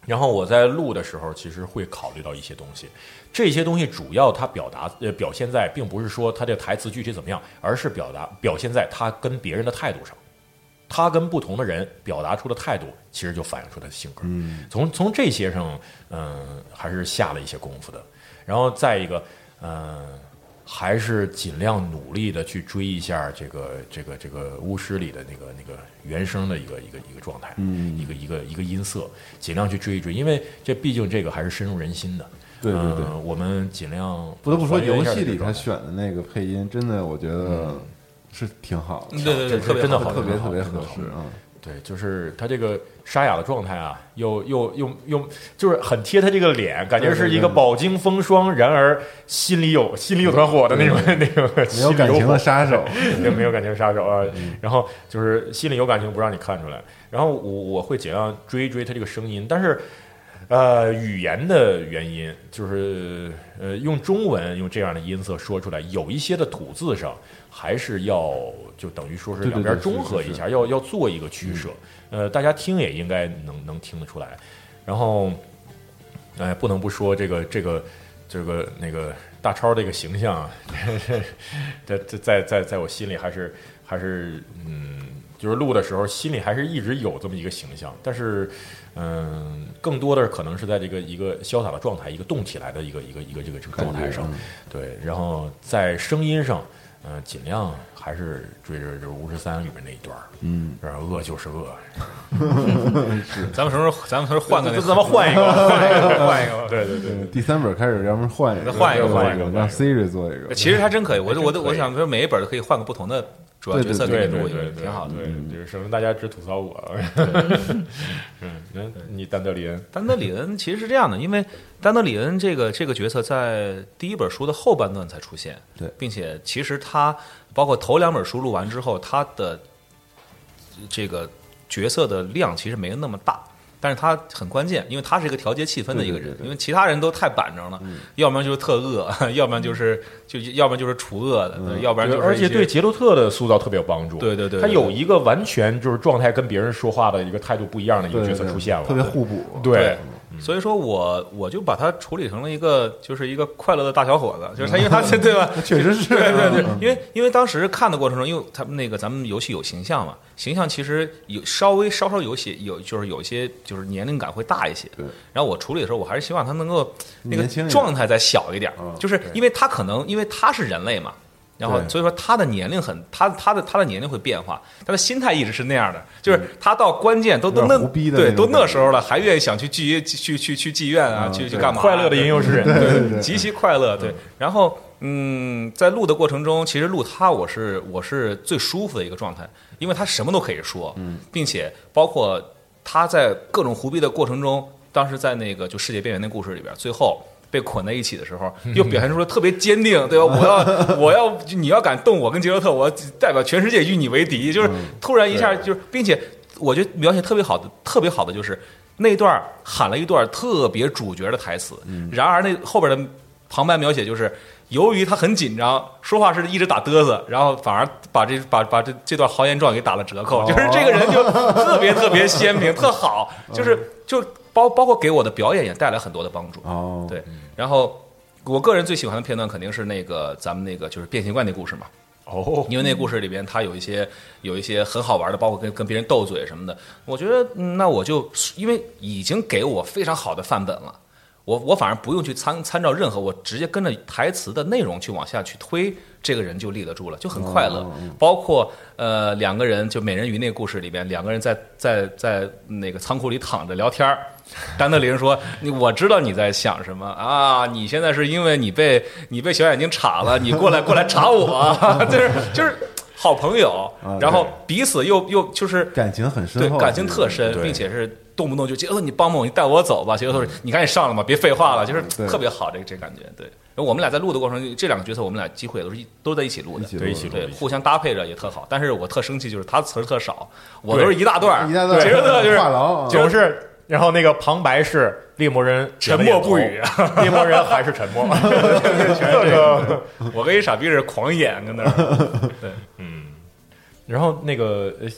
D: 然后我在录的时候，其实会考虑到一些东西，这些东西主要他表达呃表现在，并不是说他这台词具体怎么样，而是表达表现在他跟别人的态度上。他跟不同的人表达出的态度，其实就反映出他的性格。
A: 嗯，
D: 从从这些上，嗯、还是下了一些功夫的。然后再一个，嗯、还是尽量努力的去追一下这个这个这个巫师里的那个那个原声的一个一个一个状态，
A: 嗯。
D: 一个一个一个音色，尽量去追一追，因为这毕竟这个还是深入人心的。
A: 对对对。
D: 嗯我们尽量
A: 不得不说，游戏里他选的那个配音，真的我觉得是挺好的，
C: 对对对，特别
D: 真的好
A: 特别特别
D: 好。
A: 合适啊。
D: 对，就是他这个沙哑的状态啊，又又又又就是很贴他这个脸，感觉是一个饱经风霜，然而心里有 心里有团火的那种 那种
A: 没有感情的杀手，
D: 对，没有感情杀手啊。然后就是心里有感情不让你看出来，然后我我会尽量追一追他这个声音，但是呃，语言的原因就是呃，用中文用这样的音色说出来，有一些的吐字上还是要就等于说是两边中和一下，要要做一个取舍。呃，大家听也应该能能听得出来。然后，哎，不能不说这个这个这个那个大超这个形象啊，这这在在在我心里还是还是嗯，就是录的时候心里还是一直有这么一个形象，但是嗯，更多的可能是在这个一个潇洒的状态，一个动起来的一个一个一个这个这个状态上，对，然后在声音上，嗯、尽量还是追着这巫师三里面那一段儿，
A: 嗯，
D: 然后恶就是恶，
C: 咱们什么时候咱们什么时候换个那
D: 咱们换一个，换一个，换一个，对对对。
A: 嗯第三本开始，要不然换一个，
C: 换一个换一
D: 个
A: 让 Siri 做一个。
C: 其实还真可以，我就我我想说每一本都可以换个不同的主要角色给
D: 对
C: 你录一个，
D: 对对对，
C: 挺好的。
D: 对，就是省得大家只吐槽我。嗯，你丹德里恩，
C: 丹德里恩其实是这样的，因为丹德里恩这个这个角色在第一本书的后半段才出现，
A: 对
C: 并且其实他包括头两本书录完之后，他的这个角色的量其实没有那么大。但是他很关键，因为他是一个调节气氛的一个人，
A: 对对对对
C: 因为其他人都太板正了，要不然就是特恶，要不然就是就要不然就是除恶的，对要不然就是
D: 而且对杰洛特的塑造特别有帮助。
C: 对对对对
D: 他有一个完全就是状态跟别人说话的一个态度不一样的一个角色出现了，
A: 特别互补。
D: 对。
C: 所以说我我就把他处理成了一个就是一个快乐的大小伙子，就是他，因为他对吧？
A: 确实是，
C: 对对对
A: 嗯，
C: 因为因为当时看的过程中，因为他们那个咱们游戏有形象嘛，形象其实有稍微稍稍有些有就是有一些就是年龄感会大一些。
A: 对。
C: 然后我处理的时候，我还是希望他能够那个状态再小一点
A: 嗯，
C: 就是因为他可能因为他是人类嘛。然后，所以说他的年龄很，他他的他的年龄会变化，他的心态一直是那样的，就是他到关键都都那
A: 有点胡逼的
C: 对都
A: 那
C: 时候了，还愿意想去妓去去去妓院啊，去去干嘛？
D: 快乐的吟游诗人，
A: 对对
C: 极其快乐。对，然后嗯，在录的过程中，其实录他我是我是最舒服的一个状态，因为他什么都可以说，并且包括他在各种胡逼的过程中，当时在那个就世界边缘那故事里边，最后。被捆在一起的时候，又表现出了特别坚定，对吧？我要，我要，你要敢动我跟杰洛特，我代表全世界与你为敌。就是突然一下，就是，并且我觉得描写特别好的，特别好的就是那段喊了一段特别主角的台词，然而那后边的旁白描写就是。由于他很紧张，说话是一直打嘚瑟，然后反而把这把把这这段豪言壮语给打了折扣，就是这个人就特别特别鲜明，特好，就是就包包括给我的表演也带来很多的帮助。
A: 哦，
C: 对，然后我个人最喜欢的片段肯定是那个咱们那个就是变形怪那故事嘛，
D: 哦，
C: 因为那故事里边它有一些有一些很好玩的，包括跟跟别人斗嘴什么的。我觉得、嗯那我就因为已经给我非常好的范本了，我我反而不用去参参照任何，我直接跟着台词的内容去往下去推，这个人就立得住了，就很快乐。包括呃两个人就美人鱼那个故事里边，两个人在在在那个仓库里躺着聊天儿。丹德林说：“你我知道你在想什么啊！你现在是因为你被你被小眼睛查了，你过来过来查我，就是就是好朋友
A: 啊，
C: 然后彼此又又就是
A: 感情很深，
C: 对感情特深，并且是动不动就杰克，你帮帮我，你带我走吧。杰克说：“你赶紧上来吧，别废话了。”就是特别好，这这感觉。对，然后我们俩在录的过程中，这两个角色我们俩机会也都是一都在一起录的
D: 对一起录
C: 对，互相搭配着也特好。但是我特生气，就是他词儿特少，我都是一大段儿，
A: 一大段
C: 杰克特就是
A: 话
D: 是，然后那个旁白是猎魔人
C: 沉默不语，
D: 猎魔人还是沉默，这个。
C: 我跟一傻逼似的狂演跟那儿。
D: 嗯，然后那个呃，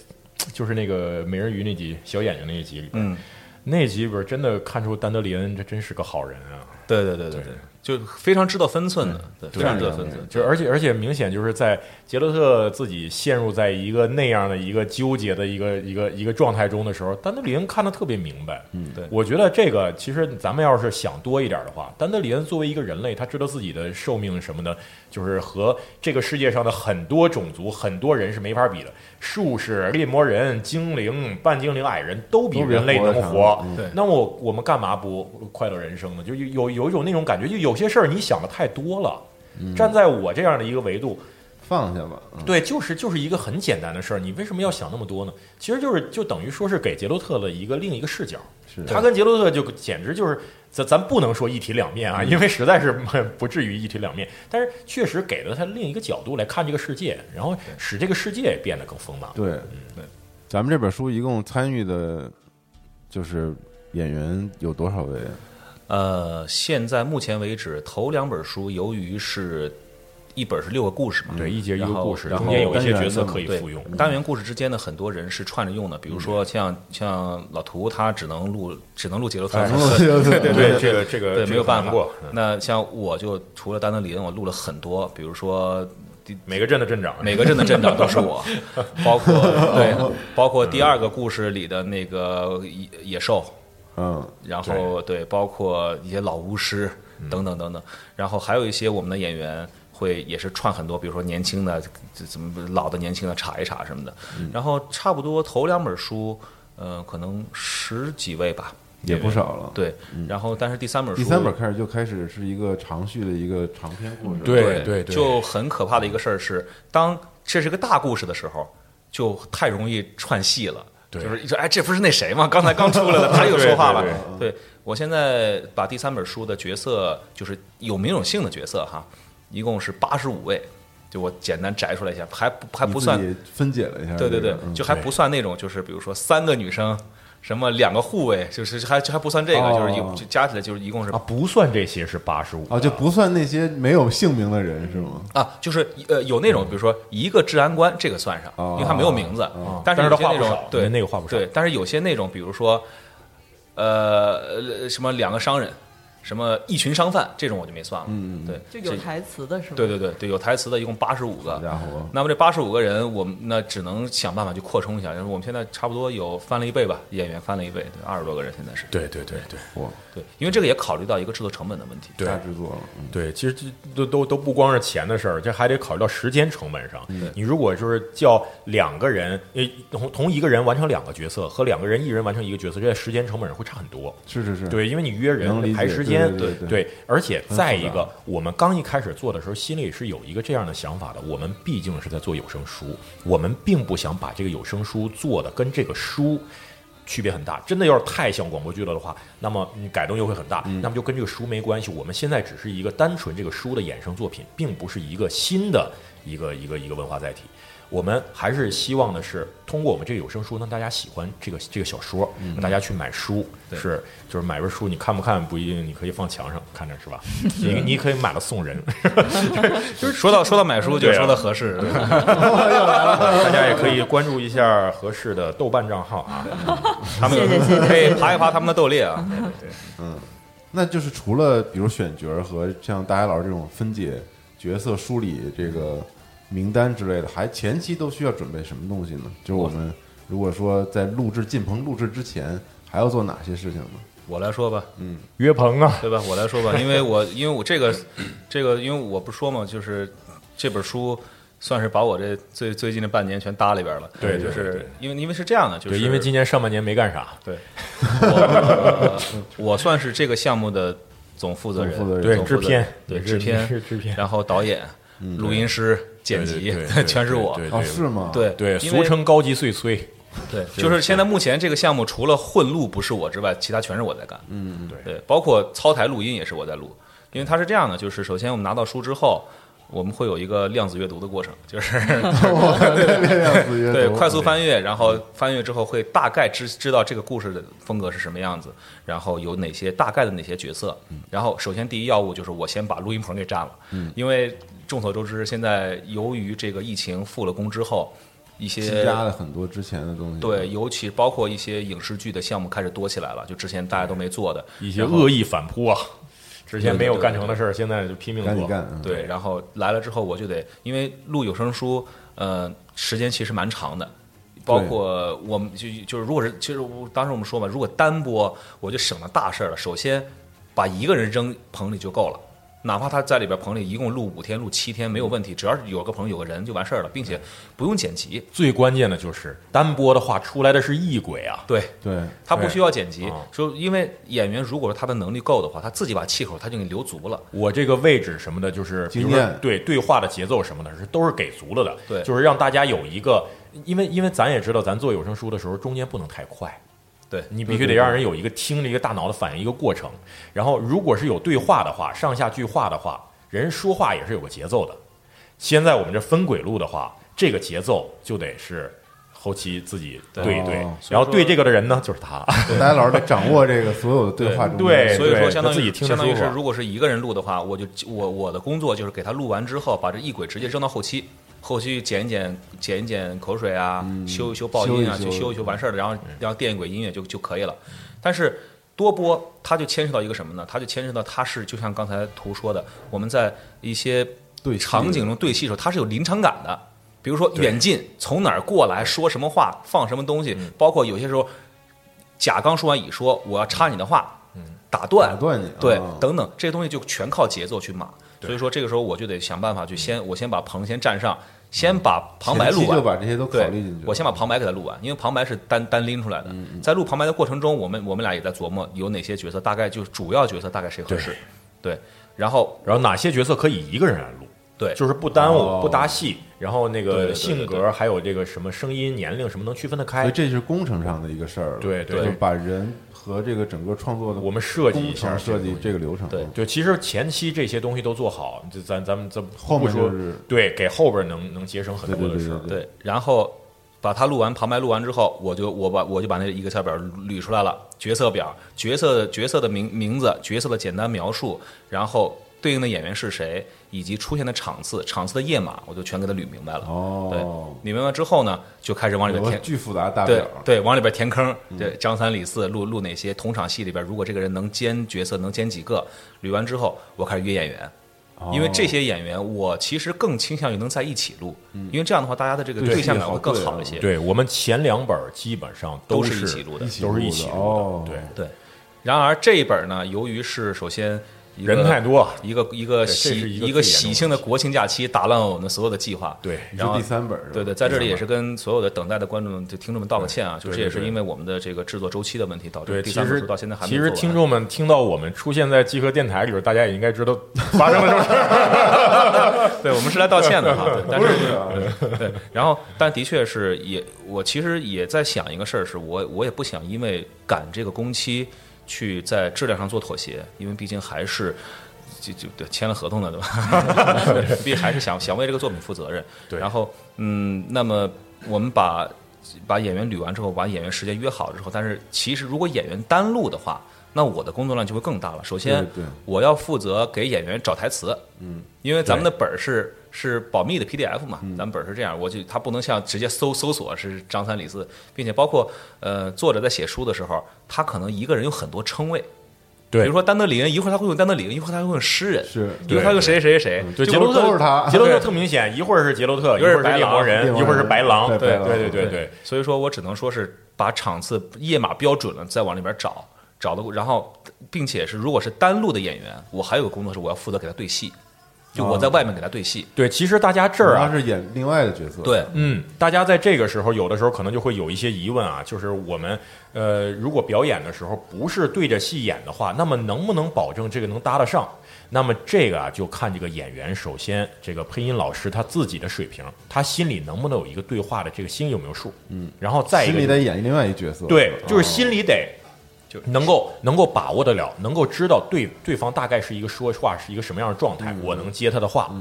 D: 就是那个美人鱼那集小眼睛那一集里边，
C: 嗯，
D: 那集里边真的看出丹德里恩这真是个好人啊。
C: 对对对对对，就非常知道分寸的，对，非常知道分寸。
D: 就而且而且明显就是在杰洛特自己陷入在一个那样的一个纠结的一个一个一个状态中的时候，丹德里恩看得特别明白。
A: 嗯
C: 对
D: 我觉得这个其实咱们要是想多一点的话，丹德里恩作为一个人类，他知道自己的寿命什么的，就是和这个世界上的很多种族、很多人是没法比的。术士、猎魔人、精灵、半精灵、矮人都比人类能
A: 活
C: 对
D: 那我我们干嘛不快乐人生呢？就有有有一种那种感觉，就有些事儿你想的太多了。站在我这样的一个维度，
A: 放下吧，嗯
D: 对，就是就是一个很简单的事儿，你为什么要想那么多呢？其实就是就等于说是给杰洛特了一个另一个视角，
A: 是
D: 他跟杰洛特就简直就是咱咱不能说一体两面啊，因为实在是不至于一体两面，但是确实给了他另一个角度来看这个世界，然后使这个世界变得更丰满。
A: 对
C: 对，
A: 咱们这本书一共参与的，就是演员有多少位啊？
C: 呃，现在目前为止，头两本书由于是一本是六个故事嘛，
D: 对，一节一个故事，
C: 然后
D: 中间有一些角色可以复用。
C: 单元故事之间的很多人是串着用的，比如说像像老图，他只能录只能录节奏特
A: 对对
D: 对对，这个这个
C: 对，没有办法。那像我就除了丹德林，我录了很多，比如说
D: 每个镇的镇长，
C: 每个镇的镇长都是我，包括对，包括第二个故事里的那个野野兽，
A: 嗯，
C: 然后对，包括一些老巫师等等等等，然后还有一些我们的演员会也是串很多，比如说年轻的这怎么老的年轻的查一查什么的，然后差不多头两本书，呃，可能十几位吧，
A: 也不少了。
C: 对，然后但是第三本书
A: 第三本开始就开始是一个长续的一个长篇故事。
D: 对
C: 对
D: 对对
C: 就很可怕的一个事儿是，当这是个大故事的时候，就太容易串戏了。
D: 对
C: 就是一说，哎，这不是那谁吗？刚才刚出来的，他又说话了。
D: 对
C: 对我现在把第三本书的角色，就是有名有姓的角色哈，一共是八十五位，就我简单摘出来一下，还不还不算
A: 分解了一下。
C: 对对对，
A: 嗯
C: 就还不算那种，就是比如说三个女生，什么两个护卫，就是还还不算这个，
A: 哦。
C: 就是一就加起来就是一共是
D: 啊，不算这些是八十五
A: 啊，就不算那些没有姓名的人是吗？
C: 啊，就是呃有那种，比如说一个治安官，这个算上，
A: 哦。
C: 因为他没有名字，
A: 哦。
C: 但是
D: 但是他话不
C: 有些那种对
D: 那个话不少。
C: 对，但是有些那种，比如说呃呃什么两个商人，什么一群商贩，这种我就没算了，
A: 嗯嗯
C: 对，这
B: 就有台词的是吗？
C: 对对对对，有台词的，一共八十五个
A: 好。家伙，
C: 那么这八十五个人，我们那只能想办法去扩充一下。因为我们现在差不多有翻了一倍吧，演员翻了一倍，对，二十多个人现在是。
D: 对对对对
A: 哇，
C: 对，因为这个也考虑到一个制作成本的问题。
D: 对
A: 大制作
D: 对，其实这都都都不光是钱的事儿，这还得考虑到时间成本上。
A: 嗯
D: 你如果就是叫两个人，呃，同同一个人完成两个角色，和两个人一人完成一个角色，这在时间成本上会差很多。
A: 是是是，
D: 对，因为你约人排时间，
A: 对对对
D: 而且再一个我们刚一开始做的时候，心里是有一个这样的想法的。我们毕竟是在做有声书，我们并不想把这个有声书做的跟这个书区别很大。真的要是太像广播剧了的话，那么你改动又会很大，
A: 嗯
D: 那么就跟这个书没关系。我们现在只是一个单纯这个书的衍生作品，并不是一个新的一个一个一个文化载体。我们还是希望的是通过我们这个有声书，让大家喜欢这个这个小说，
A: 嗯
D: 让大家去买书。是，就是买本书，你看不看不一定，你可以放墙上看着，是吧？你你可以买了送人，
C: 就是说到说到买书，就说到合适。
D: 大家也可以关注一下合适的豆瓣账号啊。
C: 他们可以爬一爬他们的豆列啊。
A: 对，嗯那就是除了比如选角和像大家老师这种分解角色、梳理这个名单之类的，还前期都需要准备什么东西呢？就是我们如果说在录制进棚录制之前，还要做哪些事情呢？
C: 我来说吧，嗯。
D: 约棚啊，
C: 对吧？我来说吧，因为我因为我这个这个，因为我不说嘛，就是这本书算是把我这最最近的半年全搭里边了。
D: 对对
C: 就是因为因为是这样的，就是，
D: 因为今年上半年没干啥，
C: 对，我我算是这个项目的总负责人，
D: 对制片。
C: 对制片
D: 制片
C: 然后导演、录音师、剪辑 全是我。
A: 哦，是吗？
C: 对
D: 对，俗称高级碎碎。
C: 对，就是现在目前这个项目，除了混录不是我之外，其他全是我在干。
A: 嗯，
D: 对
C: 对，包括操台录音也是我在录，因为它是这样的，就是首先我们拿到书之后，我们会有一个量子阅读的过程，就是
A: 这样子阅读
C: 对快速翻阅，然后翻阅之后会大概知知道这个故事的风格是什么样子，然后有哪些大概的哪些角色。然后首先第一要务就是我先把录音棚给占了，因为众所周知，现在由于这个疫情复了工之后，一些
A: 积压了很多之前的东西。
C: 对，尤其包括一些影视剧的项目开始多起来了，就之前大家都没做的
D: 一些恶意反扑啊，之前没有干成的事儿，现在就拼命做。
A: 赶紧干。嗯
C: 对，然后来了之后我就得，因为录有声书，呃，时间其实蛮长的。包括我们就就是，如果是其实我当时我们说嘛，如果单播，我就省了大事儿了。首先，把一个人扔棚里就够了，哪怕他在里边棚里一共录五天、录七天没有问题，只要是有个棚有个人就完事儿了，并且不用剪辑。
D: 最关键的就是单播的话，出来的是异轨啊。
C: 对，
A: 对，
C: 他不需要剪辑
D: 啊，
C: 说因为演员如果说他的能力够的话，他自己把气口他就给留足了。
D: 我这个位置什么的，就是比如说
A: 经验
D: 对对话的节奏什么的，是都是给足了的。
C: 对
D: 就是让大家有一个，因为因为咱也知道，咱做有声书的时候，中间不能太快。
C: 对
D: 你必须得让人有一个听着一个大脑的反应一个过程。然后，如果是有对话的话，上下句话的话，人说话也是有个节奏的。现在我们这分轨录的话，这个节奏就得是后期自己
C: 对
D: 对一对
A: 哦，
D: 然后对这个的人呢就是他，
A: 大家老师得掌握这个所有的对话
D: 对
C: 所以说相当于
D: 自己听着
C: 相当于是，如果是一个人录的话，我就我我的工作就是给他录完之后，把这一轨直接扔到后期，后期剪一剪剪一剪口水啊，修一修爆音啊，
A: 修修
C: 就修一修完事儿了，然后然后电一轨音乐就就可以了。但是多播它就牵涉到一个什么呢？它就牵涉到它是就像刚才图说的，我们在一些
A: 对
C: 场景中对戏的时候，它是有临场感的。比如说远近从哪儿过来，说什么话，放什么东西，
A: 嗯
C: 包括有些时候甲刚说完乙说我要插你的话，打断
A: 打断你
C: 对
A: 啊，
C: 等等这些东西就全靠节奏去码。所以说这个时候我就得想办法去先，我先把棚先占上，先把旁白录完，
A: 就把这些都考虑进去
C: 我先把旁白给他录完，因为旁白是单单拎出来的。在录旁白的过程中，我们我们俩也在琢磨有哪些角色，大概就主要角色大概谁合适，对，然后
D: 然后哪些角色可以一个人来录，
C: 对。
D: 就是不耽误、
A: 哦。
D: 不搭戏，然后那个性格还有这个什么声音、年龄什么能区分得开。
A: 所以。这是工程上的一个事儿了。
D: 对对
A: 就把人和这个整个创作的
D: 我们设计一下
A: 设计这个流程。
C: 对
D: 就，其实前期这些东西都做好，就咱咱们这
A: 后面
D: 不说
A: 就是
D: 对，给后边能能节省很多的事
A: 对，
C: 然后把它录完旁白录完之后，我就我把我就把那一个小表捋出来了，角色表、角色角色的名名字、角色的简单描述，然后对应的演员是谁，以及出现的场次、场次的页码，我就全给他捋明白了。
A: 哦，
C: 对，捋明白之后呢，就开始往里边填。
A: 巨复杂大
C: 对
A: 表。
C: 对，往里边填坑。对，张三李四录录哪些？同场戏里边，如果这个人能兼角色，能兼几个？捋完之后，我开始约演员。
A: 哦
C: 因为这些演员，我其实更倾向于能在一起录，因为这样的话，大家的这个
A: 对
C: 对象感会更好一些。
D: 对我们前两本基本上
C: 都
D: 是
C: 是一起录的
D: 都是一起录的。
A: 哦
D: 对，
C: 对，然而这一本呢，由于是首先
D: 人太多，
C: 一个一个喜
D: 一个
C: 喜庆的国庆假期，打乱了我们所有的计划。
D: 对
A: 你
C: 然后
A: 第三本
C: 对对，在这里也是跟所有的等待的观众、就听众们道个歉啊，就
D: 对对对
C: 这也是因为我们的这个制作周期的问题，导致，第三本书到现在还没
D: 其实听众们听到我们出现在集合电台里边，大家也应该知道发生了什么。
C: 对我们是来道歉的哈，对，但是对，然后但的确是也，我其实也在想一个事儿，是我我也不想因为赶这个工期去在质量上做妥协，因为毕竟还是。就就对签了合同的对吧？对 毕竟还是想想为这个作品负责任。
D: 对
C: 然后嗯，那么我们把把演员捋完之后，把演员时间约好之后，但是其实如果演员单录的话，那我的工作量就会更大了。首先我要负责给演员找台词，嗯，因为咱们的本儿是是保密的 PDF 嘛，咱们本儿是这样，我就他不能像直接搜搜索是张三李四，并且包括呃作者在写书的时候，他可能一个人有很多称谓。
D: 对。
C: 比如说丹德林，一会儿他会用丹德林，一会儿他会用诗人，
A: 是
C: 一会儿他用谁谁谁谁，
D: 对，杰洛特
A: 都是他
D: 杰洛特特明显，一会儿是杰洛特，一
C: 一会儿是
A: 白狼。
D: 一会儿是白狼，
A: 对
D: 对对对对。
C: 所以说我只能说是把场次页码标准了，再往里边找，找的，然后并且是如果是单路的演员，我还有个工作是我要负责给他对戏，就我在外面给他对戏，
D: 对，其实大家这儿啊
A: 他，是演另外的角色。
C: 对，
D: 嗯，大家在这个时候有的时候可能就会有一些疑问啊，就是我们呃，如果表演的时候不是对着戏演的话，那么能不能保证这个能搭得上？那么这个啊，就看这个演员，首先这个配音老师他自己的水平，他心里能不能有一个对话的这个心有没有数？嗯，然后再一
A: 心
D: 个心
A: 里得演另外一角色。
D: 对，就是
A: 哦
D: 心里得就能够能够把握得了，能够知道对对方大概是一个说话是一个什么样的状态，我能接他的话，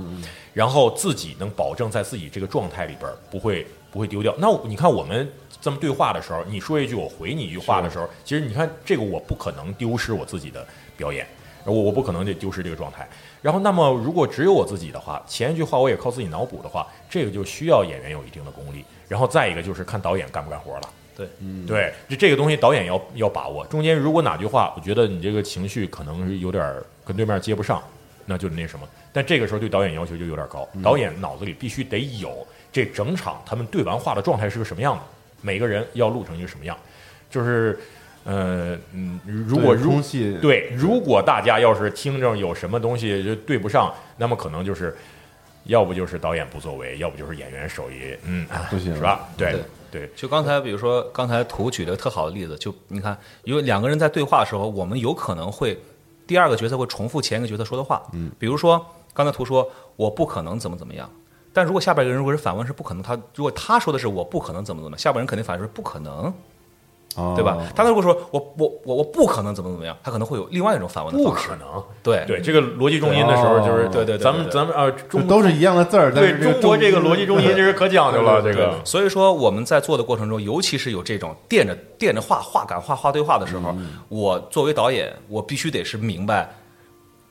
D: 然后自己能保证在自己这个状态里边儿不会不会丢掉。那你看我们这么对话的时候，你说一句我回你一句话的时候，其实你看这个我不可能丢失我自己的表演，我我不可能就丢失这个状态。然后，那么如果只有我自己的话，前一句话我也靠自己脑补的话，这个就需要演员有一定的功力。然后再一个就是看导演干不干活了。
C: 对，嗯
D: 对，这这个东西导演要要把握。中间如果哪句话，我觉得你这个情绪可能是有点儿跟对面接不上，那就那什么。但这个时候对导演要求就有点高，导演脑子里必须得有这整场他们对完话的状态是个什么样的，每个人要录成一个什么样。就是，呃，嗯，如果
A: 对
D: 如
A: 空气
D: 对，如果大家要是听着有什么东西就对不上，那么可能就是。要不就是导演不作为，要不就是演员手艺，嗯，啊
A: 不行
D: 是吧？对
C: 对。
D: 对，
C: 就刚才比如说刚才图举了个特好的例子，就你看，因为两个人在对话的时候，我们有可能会第二个角色会重复前一个角色说的话，嗯，比如说刚才图说我不可能怎么怎么样，但如果下边一个人如果是反问是不可能，他如果他说的是我不可能怎么怎么，下边人肯定反问是不可能，
A: 哦
C: 对吧？他如果说我我我我不可能怎么怎么样，他可能会有另外一种反问的
D: 不
C: 方式
D: 可。能。
C: 对
D: 对，这个逻辑重音的时候，就是
A: 哦
D: 对
C: 对
D: 咱们咱们
A: 啊，
D: 中
A: 都是一样的字儿，
D: 对中国这个逻辑重音，这是可讲究了。这个
C: 所以说我们在做的过程中，尤其是有这种垫着垫着画画感画画对话的时候，我作为导演，我必须得是明白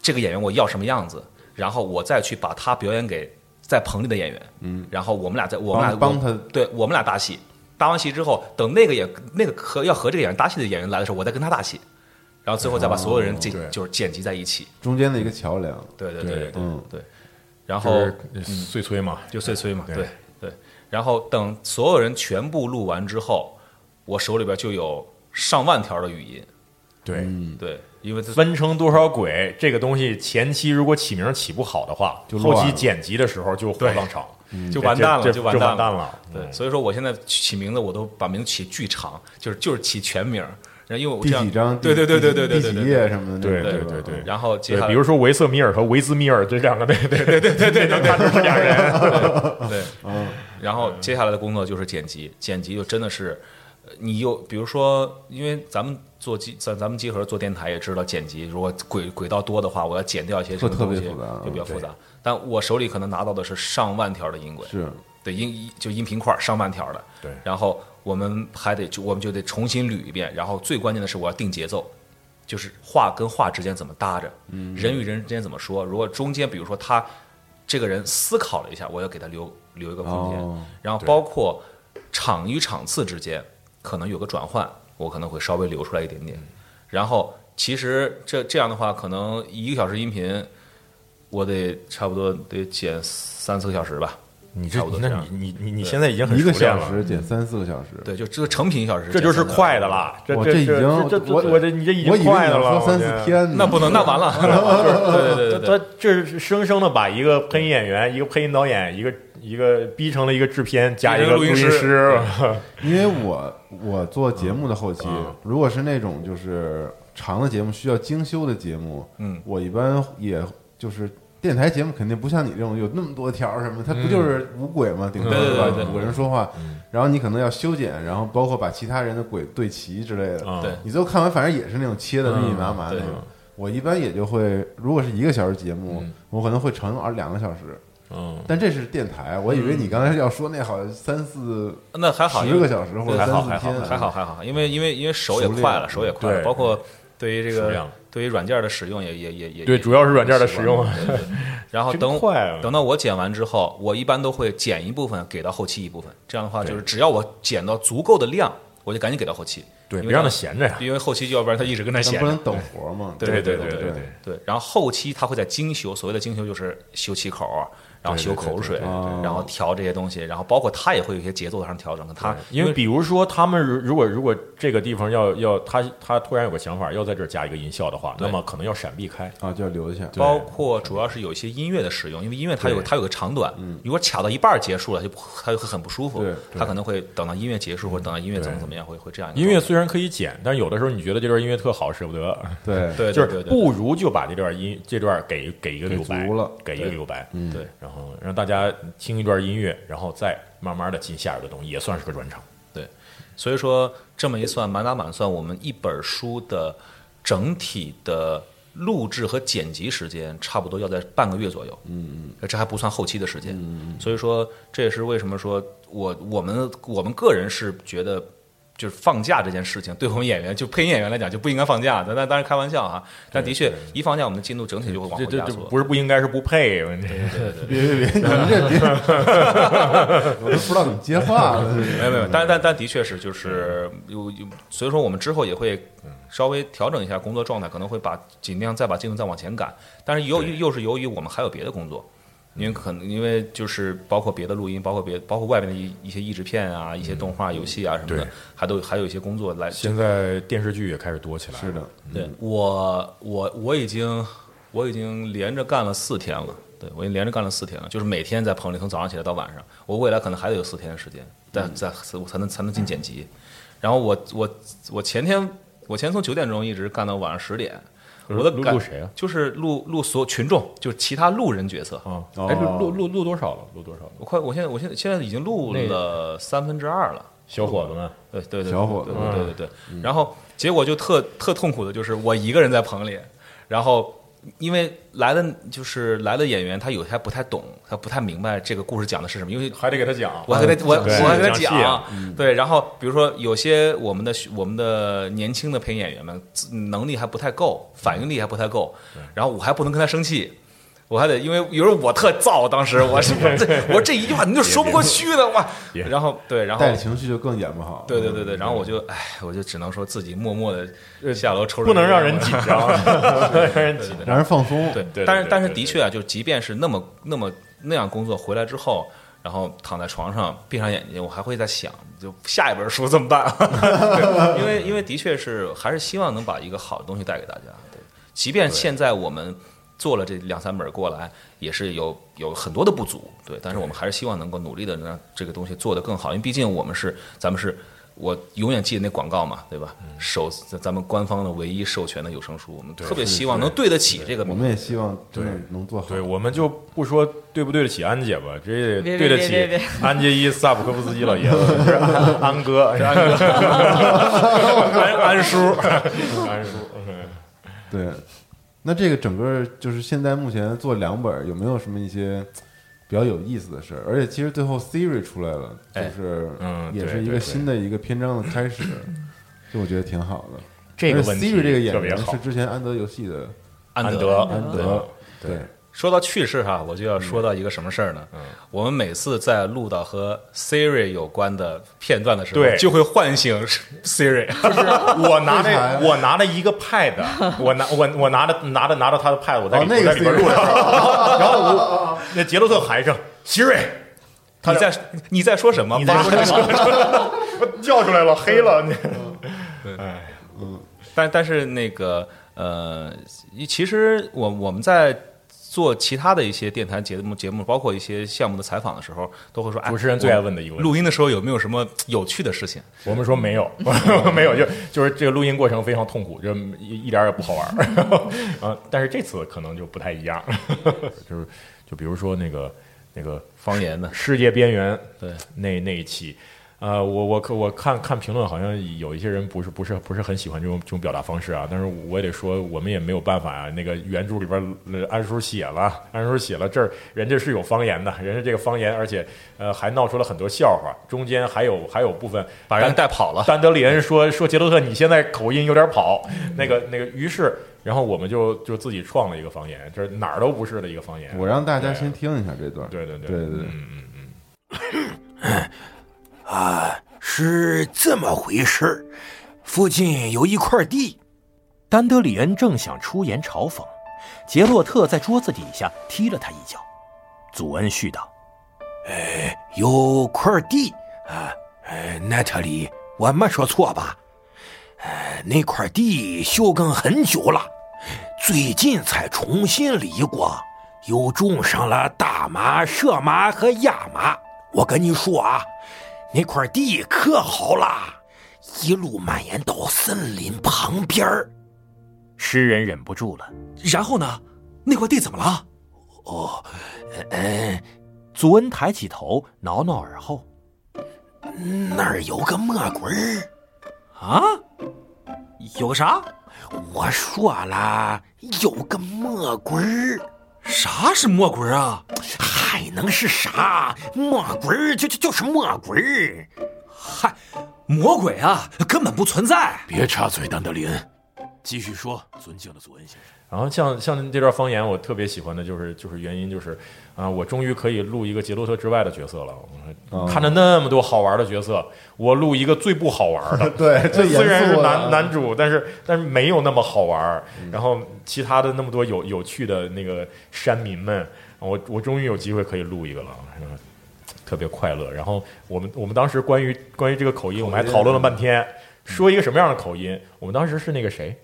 C: 这个演员我要什么样子，然后我再去把他表演给在棚里的演员，嗯，然后我们俩在我们俩
A: 帮帮他
C: 对我们俩搭戏，搭完戏之后，等那个演那个和要和这个演员搭戏的演员来的时候，我再跟他搭戏，然后最后再把所有人就是剪辑在一起，
A: 中间的一个桥梁。
C: 对对对对对
A: 嗯。
C: 对，然后
D: 就是碎催嘛，
C: 就碎催嘛，
D: 对。
C: 对对。然后等所有人全部录完之后，我手里边就有上万条的语音，
D: 对。
C: 对，因为
D: 分成多少轨这个东西，前期如果起名起不好的话，
A: 就
D: 后期剪辑的时候就火葬场，
C: 就完蛋了，
D: 就完蛋了。
C: 对，
D: 嗯
C: 所以说我现在起名字我都把名字起巨长，就是就是起全名，然后因为我
A: 第
C: 这样
A: 几章？
C: 对对对对对对
A: 第几
C: 对对
A: 页什么的？
D: 对对对对
C: 然后接，下来
D: 比如说维瑟米尔和维兹米尔这两个，对对对对对对，能看出是俩人。
C: 对，
A: 嗯
C: 然后接下来的工作就是剪辑，剪辑就真的是，呃你又比如说，因为咱们做机咱咱们集合做电台也知道剪辑，如果轨轨道多的话，我要剪掉一些什么
A: 特
C: 东西
A: 别复杂
C: 就比较复杂。但我手里可能拿到的是上万条的音轨，
A: 是
C: 对音就音频块儿上万条的，
D: 对
C: 然后我们还得就我们就得重新捋一遍，然后最关键的是我要定节奏。就是话跟话之间怎么搭着，
A: 嗯
C: 人与人之间怎么说？如果中间比如说他这个人思考了一下，我要给他留留一个空间，
A: 哦
C: 然后包括场与场次之间可能有个转换，我可能会稍微留出来一点点。然后其实这这样的话，可能一个小时音频，我得差不多得剪三四个小时吧。
D: 你这那
C: 差不多这样
D: 你你你你现在已经很
A: 一个
D: 熟练了
A: 小时减三四个小时。
C: 对，就这个成品一小时，
D: 这就是快的。了。这这
A: 这已经
D: 这这
A: 我
D: 我这你这已经快的了。
A: 三四天，
C: 那不能，那完了。对对对对对，
D: 他这是生生的把一个配音演员、一个配音导演、一个一个逼成了一个制片加一个录音师，
A: 因为我我做节目的后期
D: 嗯，
A: 如果是那种就是长的节目需要精修的节目，
C: 嗯，
A: 我一般也就是电台节目肯定不像你这种有那么多条什么，它不就是五轨吗？顶多
C: 对
A: 吧？五个人说话，然后你可能要修剪，然后包括把其他人的轨对齐之类的。
D: 嗯
C: 对
A: 你最后看完，反正也是那种切的密密麻麻的那种。我一般也就会，如果是一个小时节目
D: 嗯，
A: 我可能会乘二两个小时。
D: 嗯，
A: 但这是电台，我以为你刚才要说那好像三四
C: 那还好，因为
A: 十个小时或者
C: 还好
A: 还好，
C: 还好还好，因为因为因为手也快了，手也快了，包括对于这个对于软件的使用也也也也
D: 对主要是软件的使用
C: 然后等等到我剪完之后，我一般都会剪一部分给到后期一部分，这样的话就是只要我剪到足够的量，我就赶紧给到后期，
D: 对，别让他闲着呀。
C: 因为后期要不然他一直跟那闲着
A: 但不能。等活嘛。
C: 对
D: 对
C: 对对
D: 对
C: 然后后期他会在精修，所谓的精修就是修气口儿，然后修口水，然后调这些东西，然后包括他也会有一些节奏上调整，他
D: 因为比如说，他们如如果如果这个地方要要他他突然有个想法，要在这儿加一个音效的话，那么可能要闪避开。
A: 啊，就要留一下。
C: 包括主要是有一些音乐的使用，因为音乐它有它有个长短，如果卡到一半结束了，就不它就会很不舒服
A: 对，
C: 它可能会等到音乐结束或者等到音乐怎么怎么样，会会这样。
D: 音乐虽然可以剪，但是有的时候你觉得这段音乐特好，舍不得，
A: 对
D: 就是不如就把这段音这段给给一个留白
A: 了
D: 给一个留白，
A: 嗯
C: 对
D: 然后让大家听一段音乐，然后再慢慢的进下一个东西，也算是个转场。
C: 对所以说这么一算，满打满算，我们一本书的整体的录制和剪辑时间差不多要在半个月左右。嗯嗯，这还不算后期的时间。嗯所以说这也是为什么说我我们我们个人是觉得。就是放假这件事情，对我们演员就配音演员来讲就不应该放假，但但当然开玩笑啊。但的确，一放假我们的进度整体就会往
D: 这这这
C: 后压缩。
D: 不是不应该是不配，
C: 对对对。
A: 别别别，你们这别，我都不知道怎么接话了。
C: 没有没有，但但但的确是就是有有，所以说我们之后也会稍微调整一下工作状态，可能会把尽量再把进度再往前赶。但是由于又是由于我们还有别的工作，因为可能因为就是包括别的录音，包括别包括外面的一一些译制片啊、一些动画、游戏啊什么的，还都还有一些工作来。
D: 现在电视剧也开始多起来了。
A: 是的，
C: 对我我我已经我已经连着干了四天了。对，我已经连着干了四天了，就是每天在棚里从早上起来到晚上。我未来可能还得有四天的时间，但在我才能才能进剪辑。然后我我我前天我前天从九点钟一直干到晚上十点，我的感
D: 录录谁啊？
C: 就是录录所有群众，就是其他路人角色。
D: 啊，
A: 哦
D: 哎，录录录录多少了？录多少了？
C: 我快，我现在我现在现在已经录了三分之二了。
D: 小伙子们，
C: 对对对，
A: 小伙子
C: 对对对对。然后结果就特特痛苦的就是我一个人在棚里，然后因为来的就是来的演员他有些还不太懂，他不太明白这个故事讲的是什么，因为
D: 还得给他讲，
C: 我还给他我我还给他
D: 讲，
C: 对，然后比如说有些我们的我们的年轻的配音演员们能力还不太够，反应力还不太够，然后我还不能跟他生气。我还得，因为有时候我特燥，当时我是这 我这一句话你就说不过去的哇，然后对，然后
A: 带着情绪就更演不好。
C: 对对对对，然后我就哎，我就只能说自己默默的下楼抽，
D: 不能 让人紧张，不能让人紧张。
A: 让人放松。
C: 对
D: 对
C: 但是但是的确啊，就即便是那么那么那样工作回来之后，然后躺在床上闭上眼睛，我还会在想，就下一本书怎么办？因为因为的确是还是希望能把一个好的东西带给大家。对，即便现在我们做了这两三本过来，也是有有很多的不足，对，但是我们还是希望能够努力的让这个东西做得更好，因为毕竟我们是咱们是。我永远记得那广告嘛，对吧？首咱们官方的唯一授权的有声书，我们特别希望能对得起这个名。
A: 我们也希望真的能做好。
D: 对，我们就不说对不对得起安姐吧，这也对得起安杰伊萨普科夫斯基老爷子，是安安哥，是安哥，安安叔，安叔。嗯
A: 对，那这个整个就是现在目前做两本，有没有什么一些比较有意思的事儿？而且其实最后 Siri 出来了，就
C: 哎
A: 是
D: 嗯
A: 也是一个新的一个篇章的开始，就我觉得挺好的。
D: 这个
A: Siri 这个演员是之前安德游戏的
C: 安
D: 德
A: 安德，对，
C: 说到趣事哈，我就要说到一个什么事儿呢？
D: 嗯
C: 我们每次在录到和 Siri 有关的片段的时候，
D: 对
C: 就会唤醒 Siri。
D: 就是我拿
A: 为啥呀
D: 着我拿着一个 pad，我拿我我拿着拿着拿着他的 pad，我在里
A: 哦那个
D: 我在里边录着，然后我那杰洛特喊一声 Siri，
C: 你在你在说什么？
D: 你在 说什么？我叫出来了，黑了你。哎，
C: 但但是那个呃，其实我我们在做其他的一些电台节目节目，包括一些项目的采访的时时候，都会说，哎，
D: 主持人最爱问的一个问题
C: 录音的时候有没有什么有趣的事情？
D: 我们说没有，没有，就就是这个录音过程非常痛苦，就一一点儿也不好玩儿。啊，但是这次可能就不太一样，就是就比如说那个那个
C: 方言的，
D: 世界边缘
C: 对
D: 那那一期。呃，我我可我看看评论，好像有一些人不是不是不是很喜欢这种这种表达方式啊。但是我也得说，我们也没有办法啊。那个原著里边，呃安叔写了，安叔写了这儿，人家是有方言的，人家这个方言，而且呃还闹出了很多笑话，中间还有还有部分
C: 把人带跑了。
D: 丹德里恩说说杰洛特，你现在口音有点跑，那个那个，于是然后我们就就自己创了一个方言，这哪儿都不是的一个方言。
A: 我让大家先听一下这段。
D: 对对对
A: 对对对
D: 嗯嗯嗯。
F: 啊，是这么回事儿。附近有一块地，丹德里恩正想出言嘲讽，杰洛特在桌子底下踢了他一脚。祖恩絮道：“哎，有块地啊，呃，奈特里，我没说错吧？呃，那块地休耕很久了，最近才重新犁过，又种上了大麻、蛇麻和亚麻。我跟你说啊，那块地可好啦，一路蔓延到森林旁边儿。
G: 诗人忍不住了。
F: 然后呢，那块地怎么了？哦，嗯，祖恩抬起头，挠挠耳后，那儿有个魔鬼儿
G: 啊？有个啥？
F: 我说了，有个魔鬼儿。
G: 啥是魔鬼啊？
F: 还能是啥？魔鬼就就就是魔鬼。
G: 嗨，魔鬼啊，根本不存在。
F: 别插嘴，丹德林，继续说，尊敬的祖恩先生。
D: 然后像像这段方言，我特别喜欢的就是就是原因就是啊，我终于可以录一个杰洛特之外的角色了。
A: 哦
D: 看着那么多好玩的角色，我录一个最不好玩的。
A: 对
D: 虽然是男男主，但是但是没有那么好玩。
A: 嗯
D: 然后其他的那么多有有趣的那个山民们，我我终于有机会可以录一个了。嗯特别快乐，然后我们我们当时关于关于这个口音，我们还讨论了半天，说一个什么样的口音？我们当时是那个谁，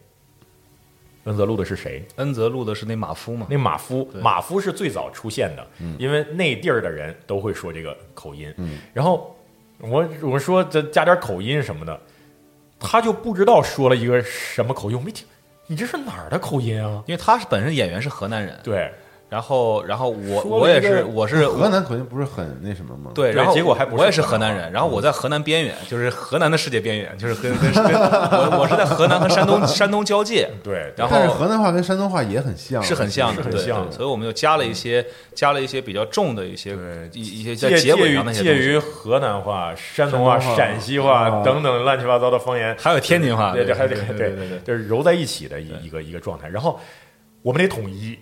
D: 恩泽录的是谁？
C: 恩泽录的是那马夫嘛？
D: 那马夫，马夫是最早出现的，因为那地儿的人都会说这个口音。然后我我说这加点口音什么的，他就不知道说了一个什么口音，我没听，你这是哪儿的口音啊？
C: 因为他是本身演员是河南人，
D: 对，
C: 然后然后我我也是我是
A: 河南口音不是很那什么吗？
C: 对，然后
D: 结果还不是
C: 我也是
D: 河南
C: 人，然后我在河南边缘，就是河南的世界边缘，就是跟跟跟我我是在河南和山东山东交界，
D: 对，
C: 然
A: 但是
C: 后
A: 河南话跟山东话也很像，
C: 是很像的，
D: 很像的
C: 所以我们就加了一些加了一些比较重的一些
D: 对
C: 一一些在
D: 介
C: 结尾
D: 介于介
C: 上那些东西
D: 于河南话、山东话、陕西话
A: 啊
D: 等等乱七八糟的方言，
C: 还有天津话，
D: 对对，还得
C: 对
D: 对
C: 对对，
D: 就是揉在一起的一一个一个状态。然后我们得统一，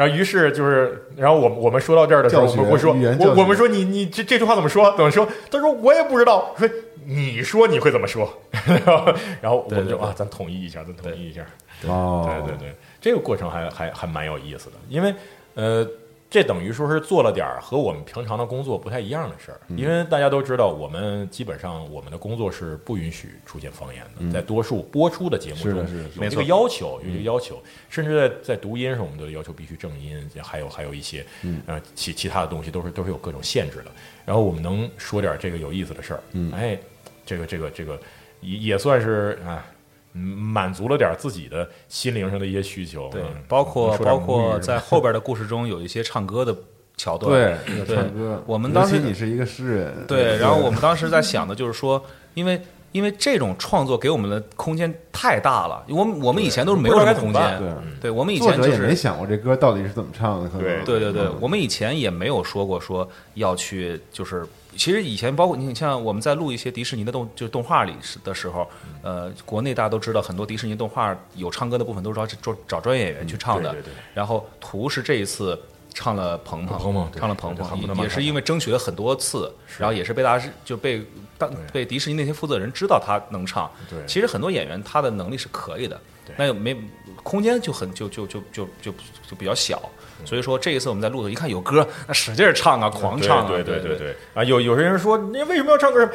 D: 然后于是就是，然后我们我们说到这儿的时候，我们会说，我我们说你你这这句话怎么说？怎么说？他说我也不知道。说你说你会怎么说？然后然后我们
C: 对对对
D: 就啊，咱统一一下，咱统一一下。
A: 哦，
D: 对对对，这个过程还还还蛮有意思的，因为呃，这等于说是做了点儿和我们平常的工作不太一样的事儿。
A: 嗯
D: 因为大家都知道，我们基本上我们的工作是不允许出现方言的，在多数播出的节目中有这个要求，有这个要求，甚至在在读音上，我们都要求必须正音，还有还有一些呃其其他的东西都是都是有各种限制的。然后我们能说点这个有意思的事儿，
A: 嗯
D: 哎，这个这个这个也也算是啊。嗯满足了点自己的心灵上的一些需求，
C: 对
D: 嗯，
C: 包括包括在后边的故事中有一些唱歌的桥段，
A: 对，唱歌。
C: 我们当时
A: 你是一个诗人，
C: 对，然后我们当时在想的就是说，因为因为这种创作给我们的空间太大了，我们我们以前都是没有什么空间，
A: 对，
C: 对我们以前就是。
A: 者也没想过这歌到底是怎么唱的，
D: 对
C: 对对我们以前也没有说过说要去，就是其实以前包括你像我们在录一些迪士尼的动就是动画里的时候，呃，国内大家都知道很多迪士尼动画有唱歌的部分都是找找找专业演员去唱的，
D: 对对对。
C: 然后图是这一次唱了鹏鹏，
D: 鹏鹏
C: 唱了鹏鹏也是因为争取了很多次，然后也是被大家就被当被迪士尼那些负责人知道他能唱。
D: 对。
C: 其实很多演员他的能力是可以的，那又没空间就很就就就就就就比较小。所以说这一次我们在录的，一看有歌，那使劲儿唱啊，狂唱啊，
D: 对
C: 对
D: 对对对啊！有有些人说，你为什么要唱歌？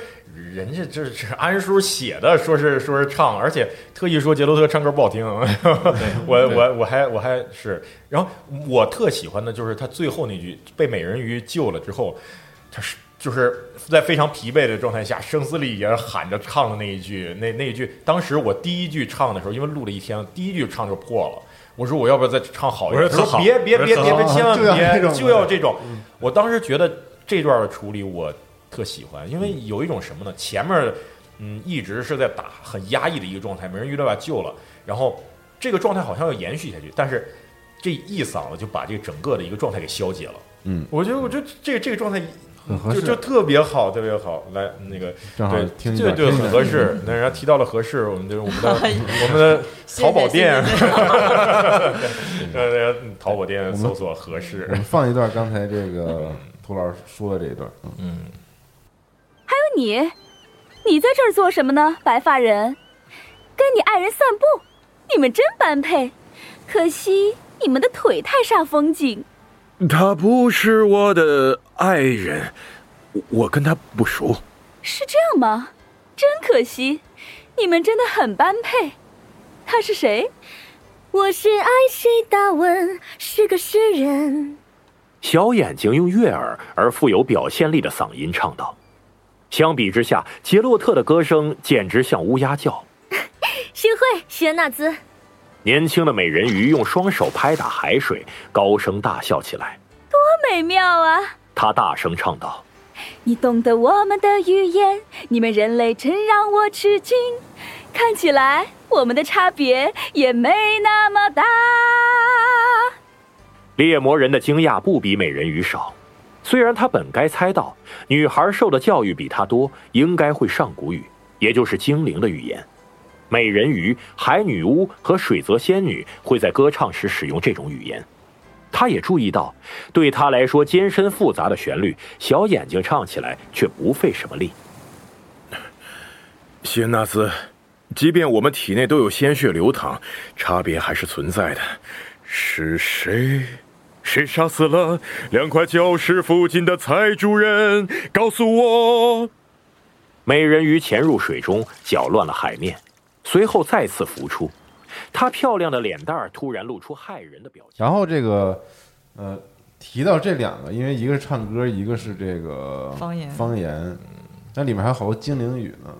D: 人家这是安叔写的，说是说是唱，而且特意说杰洛特唱歌不好听。我我我还我还是，然后我特喜欢的就是他最后那句被美人鱼救了之后，他是就是在非常疲惫的状态下，声嘶力竭喊着唱的那一句，那那一句，当时我第一句唱的时候，因为录了一天，第一句唱就破了。我说我要不要再唱好一点？别别别别别，千万
A: 就要这
D: 别，就要这种。我当时觉得这段的处理我特喜欢，因为有一种什么呢？前面嗯一直是在打很压抑的一个状态，没人鱼都把救了，然后这个状态好像要延续下去，但是这一嗓子就把这个整个的一个状态给消解了。
A: 嗯，
D: 我觉得我觉得这这个状态
A: 很合适
D: 就就特别好，特别好。来那个
A: 正好
D: 对
A: 听一
D: 对对，很合适。那人家提到了合适，我们就是我们的我们的淘宝店，
B: 谢谢谢
D: 呃，淘宝店
A: 我们
D: 搜索合适
A: 我。们放一段刚才这个涂老师说的这一段，嗯
D: 还有，
H: 你，你在这儿做什么呢，白发人？跟你爱人散步，你们真般配。可惜你们的腿太煞风景。
I: 他不是我的爱人，我我跟他不熟。
H: 是这样吗？真可惜，你们真的很般配。他是谁？
J: 我是爱谁达文，是个诗人。
F: 小眼睛用悦耳而富有表现力的嗓音唱道。相比之下，杰洛特的歌声简直像乌鸦叫。
J: 幸会，希恩纳兹。
F: 年轻的美人鱼用双手拍打海水，高声大笑起来。
H: 多美妙啊！
F: 她大声唱道。
H: 你懂得我们的语言，你们人类真让我吃惊。看起来我们的差别也没那么大。
F: 猎魔人的惊讶不比美人鱼少，虽然他本该猜到女孩受的教育比他多，应该会上古语，也就是精灵的语言。美人鱼、海女巫和水泽仙女会在歌唱时使用这种语言。他也注意到，对他来说艰深复杂的旋律，小眼睛唱起来却不费什么力。
I: 希恩纳斯，即便我们体内都有鲜血流淌，差别还是存在的。是谁？谁杀死了两块礁石附近的财主人？告诉我！
F: 美人鱼潜入水中，搅乱了海面，随后再次浮出。她漂亮的脸蛋儿突然露出骇人的表情。
A: 然后这个呃提到这两个，因为一个是唱歌，一个是这个
B: 方言
A: 方言，那里面还有好多精灵语呢。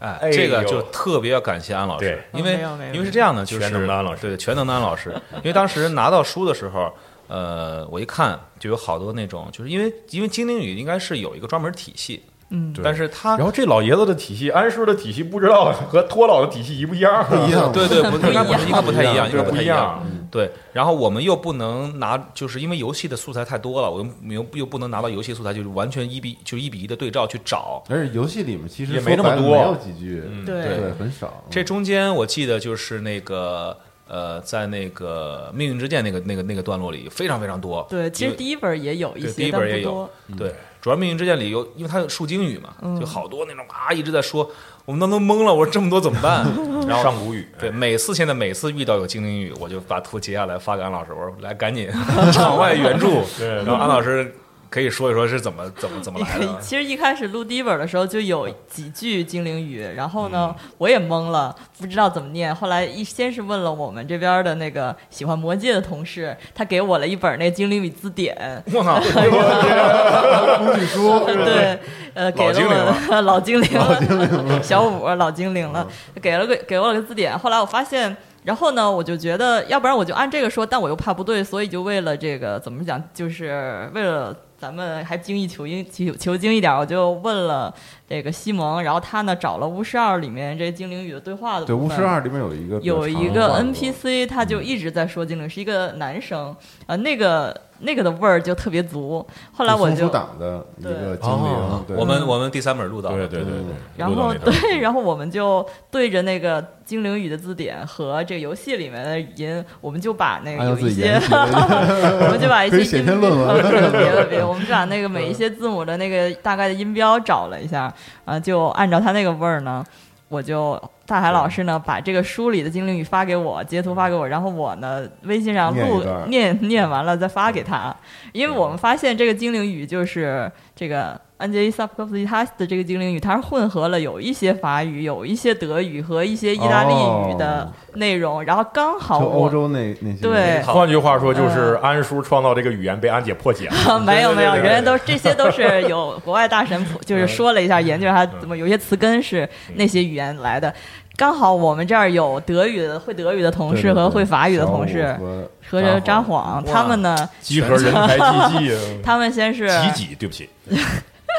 C: 哎
D: 哎，
C: 这个就特别要感谢安老师，因为因为是这样的，就是
D: 全能的安老师
C: 对全能的安老师，因为当时拿到书的时候，呃，我一看就有好多那种，就是因为因为精灵语应该是有一个专门体系，
B: 嗯，
D: 对
C: 但是他
D: 然后这老爷子的体系，安叔的体系不知道 和托老的体系一不一样？
A: 不一样
C: 对对不应该不应该不太一样，应
D: 对
C: 该不太一样。
D: 不一样。
C: 对，然后我们又不能拿，就是因为游戏的素材太多了，我们又又不能拿到游戏素材，就是完全一比就一比一的对照去找。
A: 而且游戏里面其实
D: 也没那么多
A: 没有几句，
D: 嗯
B: 对
A: 对，很少。
C: 这中间我记得就是那个呃，在那个命运之剑那个那个那个段落里非常非常多。
B: 对，其实第一本也有一些，
C: 第一本也有
B: 但不多。
C: 对，主要命运之剑里有，因为它有树精语嘛，
B: 嗯。
C: 就好多那种啊一直在说，我们当都懵了，我说这么多怎么办？然后
D: 上古语，
C: 对，每次现在每次遇到有精灵语，我就把图截下来发给安老师，我说来赶紧 场外援助，
D: 对。
C: 然后安老师可以说一说是怎么怎么 怎么来的。
B: 其实一开始录第一本的时候就有几句精灵语，然后呢，我也懵了，不知道怎么念。后来一先是问了我们这边的那个喜欢魔戒的同事，他给我了一本那精灵语字典，
C: 我操，
A: 工具书，
B: 对，呃，给了我老精灵，老精灵，小五老精灵了，给了个给我了个字典。后来我发现。然后呢，我就觉得，要不然我就按这个说，但我又怕不对，所以就为了这个怎么讲，就是为了咱们还精益求精求求精一点，我就问了这个西蒙，然后他呢找了巫师二里面这精灵语的对话的
A: 对，
B: 部分
A: 巫师二里面有一个
B: 有一个 NPC，他就一直在说精灵，是一个男生，呃，那个那个的味儿就特别足。后来我就
A: 松鼠党的一个精
D: 哦
A: 灵，
C: 我们我们第三本录到了，
D: 对对对对。
B: 然后对，然后我们就对着那个精灵语的字典和这个游戏里面的语音，我们就把那个有一些，我们就把一些
A: 写
B: 音
A: 篇论文
B: 别了别，我们就把那个每一些字母的那个大概的音标找了一下，啊，就按照他那个味儿呢，我就大海老师呢把这个书里的精灵语发给我，截图发给我，然后我呢微信上录
A: 念
B: 念念完了再发给他，因为我们发现这个精灵语就是这个安杰伊萨普科夫斯基他的这个精灵语，它是混合了有一些法语、有一些德语和一些意大利语的内容，然后刚好
A: 就欧洲那那些
B: 对。
D: 换句话说，就是安叔创造这个语言被安姐破解了。
B: 没 有没有，
D: 对对对。
B: 人家都这些都是有国外大神谱，就是说了一下研究他怎么有些词根是那些语言来的。刚好我们这儿有德语的会德语的同事和会法语的同事和这张晃，
C: 哇
B: 他们呢，
D: 集合人才济济，
B: 他们先是
D: 济济，对不起，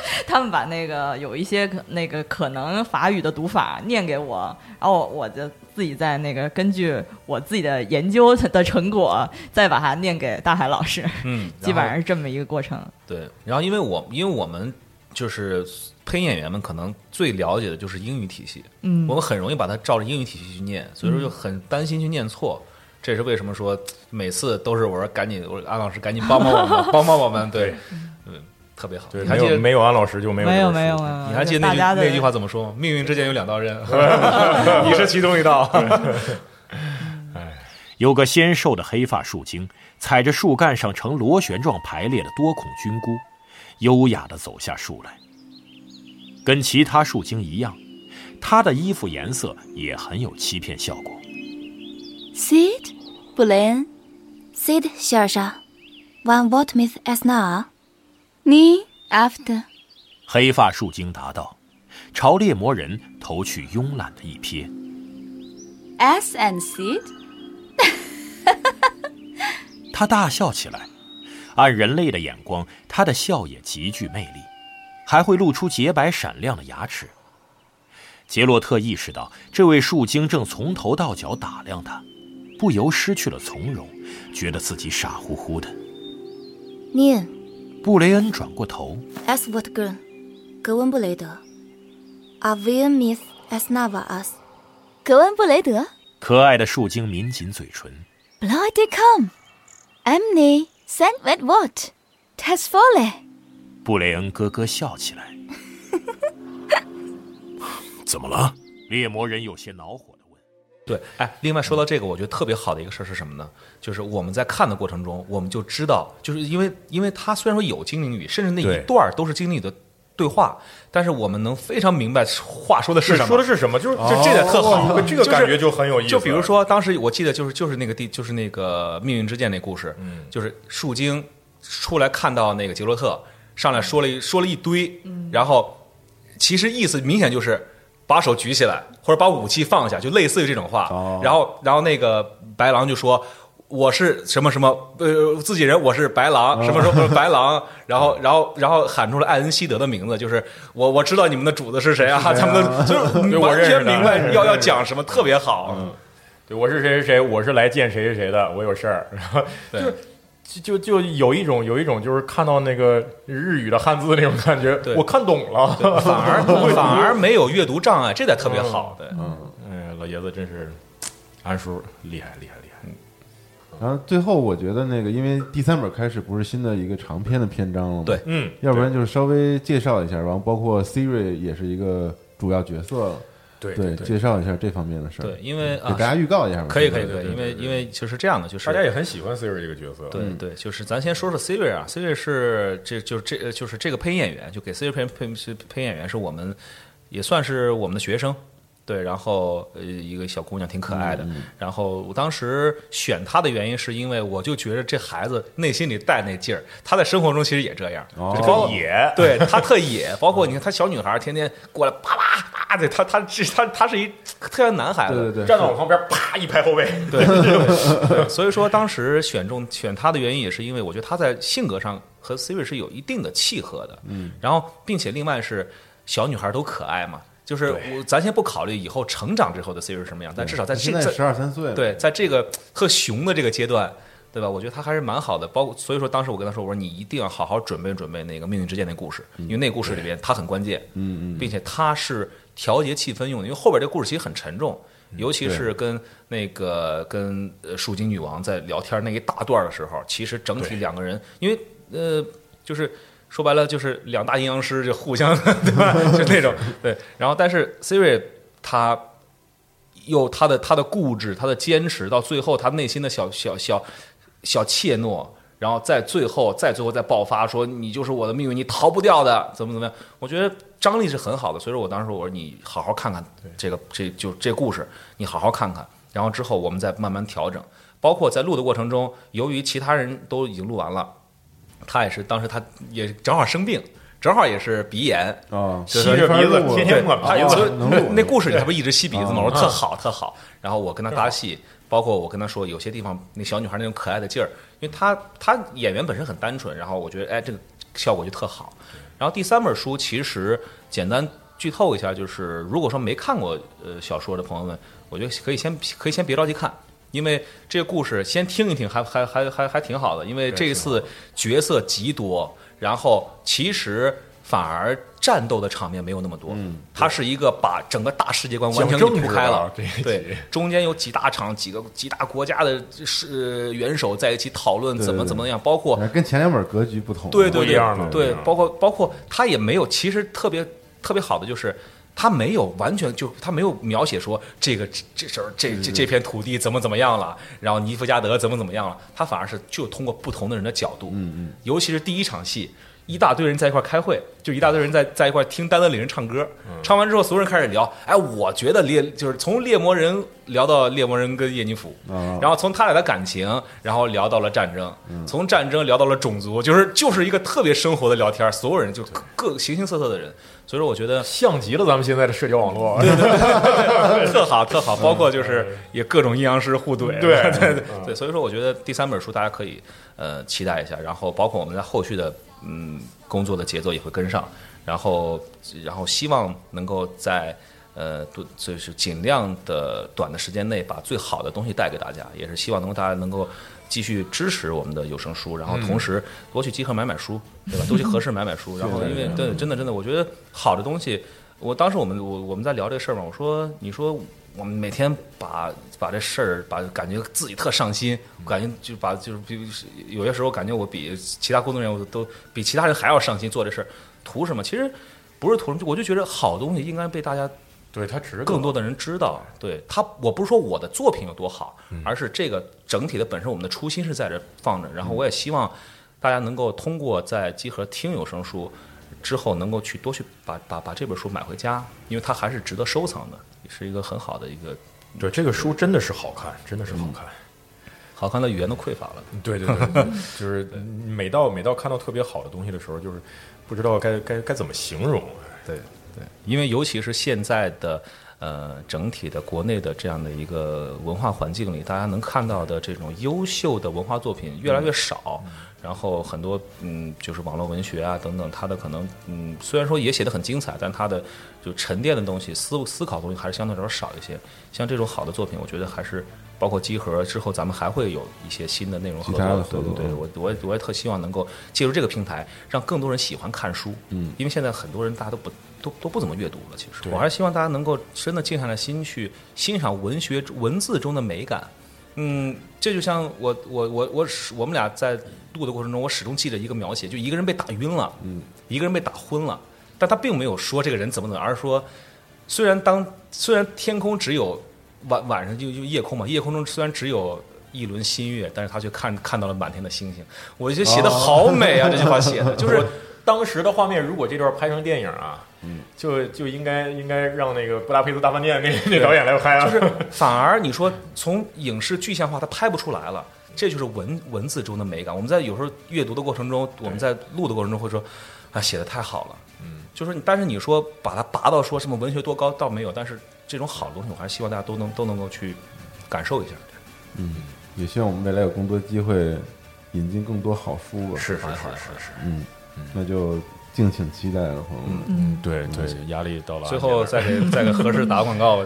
B: 他们把那个有一些可那个可能法语的读法念给我，然后我我就自己在那个根据我自己的研究的成果，再把它念给大海老师，
C: 嗯，
B: 基本上是这么一个过程。
C: 对。然后因为我因为我们就是配音演员们可能最了解的就是英语体系，
B: 嗯
C: 我们很容易把它照着英语体系去念，所以说就很担心去念错。这也是为什么说每次都是我说赶紧，我说安老师赶紧帮帮我们，帮帮我们，对，嗯，特别好。
D: 对，
C: 你还记得
D: 没有没有安老师就没有
B: 没有没有没有，
C: 你还记得那句
B: 大家的
C: 那句话怎么说吗？命运之间有两道刃，你是其中一道。
F: 有个纤瘦的黑发树精，踩着树干上呈螺旋状排列的多孔菌菇，优雅地走下树来。跟其他树精一样，它的衣服颜色也很有欺骗效果。
J: Sid, Bulen, Sid Sharsha, One What Miss Asna, Ni After.
F: 黑发树精答道，朝猎魔人投去慵懒的一瞥。
H: S and Sid，
F: 他大笑起来，按人类的眼光，他的笑也极具魅力，还会露出洁白闪亮的牙齿。杰洛特意识到这位树精正从头到脚打量他，不由失去了从容，觉得自己傻乎乎的。
J: Ni
F: 布雷恩转过头
J: ，As What Girl, 格温布雷德。Are we Miss Asnava us?
H: 格温布雷德
F: 可爱的树精抿紧嘴唇。
H: ，Bloody come。Emily sent with what? Test folly。
F: 布雷恩咯咯笑起来。
I: 怎么了？
F: 猎魔人有些恼火。
C: 对，哎，另外说到这个，我觉得特别好的一个事儿是什么呢？就是我们在看的过程中，我们就知道，就是因为因为它虽然说有精灵语，甚至那一段儿都是精灵语的对话，但是我们能非常明白话说的是什么，
D: 说的是什么？就是
C: 就这点特好，就是
D: 这个感觉就很有意思。
C: 就比如，说，当时我记得就是就是那个地就是那个命运之剑那故事，
D: 嗯
C: 就是树精出来看到那个杰洛特上来说了一说了一堆，然后其实意思明显就是把手举起来或者把武器放下，就类似于这种话。
A: 哦。
C: 然后然后那个白狼就说。我是什么什么呃自己人，我是白狼，什么什么白狼，然后然后然后喊出了艾恩希德的名字，就是我我知道你们的主子是谁啊，他们的就是
D: 我
C: 完全明白要要讲什么，特别好。
D: 对，我是谁谁谁，我是来见谁谁谁的，我有事儿，然后
C: 对。
D: 就就就有一种有一种就是看到那个日语的汉字那种感觉，我看懂了，
C: 反而 反而没有阅读障碍，这点特别好。的，
D: 嗯，哎，老爷子真是安叔厉害厉害厉害，
A: 然后最后我觉得那个，因为第三本开始不是新的一个长篇的篇章了吗？
C: 对
D: 嗯，
A: 要不然就是稍微介绍一下，然后包括 Siri 也是一个主要角色了，对，
D: 对对，
A: 介绍一下这方面的事儿。
C: 对，因为啊
A: 给大，家预告一下吧。
C: 可以可以可以，因为因为就是这样的，就是
D: 大家也很喜欢 Siri 这个角色，
C: 对对，就是咱先说说 Siri 啊，Siri 是这就是这呃就是这个配音演员，就给 Siri 配配配配音演员是我们也算是我们的学生。对，然后呃，一个小姑娘挺可爱的。然后我当时选她的原因，是因为我就觉得这孩子内心里带那劲儿，她在生活中其实也这样，
A: 哦
C: 就
D: 野，
C: 对她特野，包括你看她小女孩天天过来啪啪啪的，她她这她她是一特别男孩子，
A: 对对对，
D: 站到我旁边，啪一拍后背，
C: 对对对，所以说当时选中选她的原因，也是因为我觉得她在性格上和 Siri 是有一定的契合的。嗯，然后并且另外是小女孩都可爱嘛，就是我咱先不考虑以后成长之后的 Siri 是什么样，但至少在
A: 现在十二三岁，
C: 对，在这个特熊的这个阶段，对吧？我觉得他还是蛮好的。包括所以说，当时我跟他说，我说你一定要好好准备准备那个《命运之剑》那故事，因为那故事里边他很关键，
A: 嗯嗯，
C: 并且他是调节气氛用的。因为后边这故事其实很沉重，
A: 嗯
C: 尤其是跟那个跟呃树精女王在聊天那一大段的时候，其实整体两个人，因为呃，就是说白了就是两大阴阳师就互相 对吧，就那种对。然后但是 Siri 他有他的他的固执，他的坚持，到最后他内心的小小小小怯懦，然后在最后再最后再爆发，说你就是我的命运，你逃不掉的，怎么怎么样？我觉得张力是很好的，所以说我当时我说你好好看看这个这就这故事，你好好看看，然后之后我们再慢慢调整。包括在录的过程中，由于其他人都已经录完了，他也是当时他也正好生病，正好也是鼻炎，
A: 啊，
D: 吸着鼻子天天抹
C: 他
D: 鼻子
C: 那故事里他不一直吸鼻子吗？
A: 啊
C: 我说特好特好，然后我跟他搭戏，包括我跟他说有些地方那小女孩那种可爱的劲儿，因为她她演员本身很单纯，然后我觉得哎这个效果就特好。然后第三本书其实简单剧透一下，就是如果说没看过呃小说的朋友们，我觉得可以先可以先别着急看。因为这个故事先听一听还，还还还还挺好的。因为这一次角色极多，然后其实反而战斗的场面没有那么多。嗯，它是一个把整个大世界观完全铺开了对，中间有几大场，几个几大国家的是元首在一起讨论怎么怎么样，包括
A: 跟前两本格局不同，
C: 对对对对，包括包括他也没有，其实特别特别好的就是。他没有完全就他没有描写说这个这这时候这这这片土地怎么怎么样了，然后尼弗加德怎么怎么样了，他反而是就通过不同的人的角度，
A: 嗯嗯，
C: 尤其是第一场戏，一大堆人在一块儿开会，就一大堆人在在一块儿听丹德里人唱歌，唱完之后所有人开始聊，哎，我觉得猎就是从猎魔人聊到猎魔人跟叶尼甫，
A: 啊。
C: 然后从他俩的感情，然后聊到了战争，从战争聊到了种族，就是就是一个特别生活的聊天，所有人就各各形形色色的人，所以说我觉得
D: 像极了咱们现在的社交网络。
C: 对对，特好 特好，包括就是也各种阴阳师互怼，
D: 对。
C: 对对对，所以说我觉得第三本书大家可以呃期待一下，然后包括我们在后续的嗯工作的节奏也会跟上，然后然后希望能够在。呃，多就是尽量的短的时间内把最好的东西带给大家，也是希望能够大家能够继续支持我们的有声书，然后同时多去集合买买书，对吧？多去合适买买书，然后因为对，真的真的，我觉得好的东西，我当时我们我我们在聊这个事儿嘛，我说你说我们每天把把这事儿把感觉自己特上心，感觉就把就是比有些时候感觉我比其他工作人员我都比其他人还要上心做这事儿，图什么？其实不是图什么，我就觉得好东西应该被大家。
D: 对他值得
C: 更多的人知道，对他，我不是说我的作品有多好，
D: 嗯
C: 而是这个整体的本身，我们的初心是在这放着。然后我也希望大家能够通过在集合听有声书之后，能够去多去把把把这本书买回家，因为它还是值得收藏的，也是一个很好的一个
D: 对这个书真的是好看，真的是好看。
C: 好看的语言都匮乏了。
D: 对对对，对就是每到每到看到特别好的东西的时候，就是不知道该该该怎么形容。
C: 对对，因为尤其是现在的呃整体的国内的这样的一个文化环境里，大家能看到的这种优秀的文化作品越来越少。然后很多嗯，就是网络文学啊等等，它的可能嗯，虽然说也写的很精彩，但它的就沉淀的东西、思思考的东西还是相对来说少一些。像这种好的作品，我觉得还是包括集合之后，咱们还会有一些新的内容。对对对，我我也我也特希望能够借助这个平台，让更多人喜欢看书。
A: 嗯，
C: 因为现在很多人大家都不都都不怎么阅读了，其实我还是希望大家能够真的静下来心去欣赏文学文字中的美感。嗯，这就像我我我我我们俩在录的过程中，我始终记着一个描写，就一个人被打晕了，
A: 嗯，
C: 一个人被打昏了，但他并没有说这个人怎么怎么，而是说，虽然当虽然天空只有晚晚上就就夜空嘛，夜空中虽然只有一轮新月，但是他却看看到了满天的星星。我觉得写的好美啊，这句话写的就是
D: 当时的画面，如果这段拍成电影啊，嗯，就就应该应该让那个布达佩斯大饭店那 那导演来拍啊，
C: 就是反而你说从影视具象化，它拍不出来了。这就是文文字中的美感。我们在有时候阅读的过程中，我们在录的过程中会说，啊，写的太好了。
D: 嗯，
C: 就是你，但是你说把它拔到说什么文学多高，倒没有。但是这种好的东西，我还是希望大家都能都能够去感受一下。
A: 嗯，也希望我们未来有更多机会引进更多好书吧。
D: 是是
C: 好呀好呀
D: 是是，
A: 嗯，那就敬请期待了，朋友们。
D: 嗯，对对，压力到了。
C: 最后再给 再给合适打广告吧。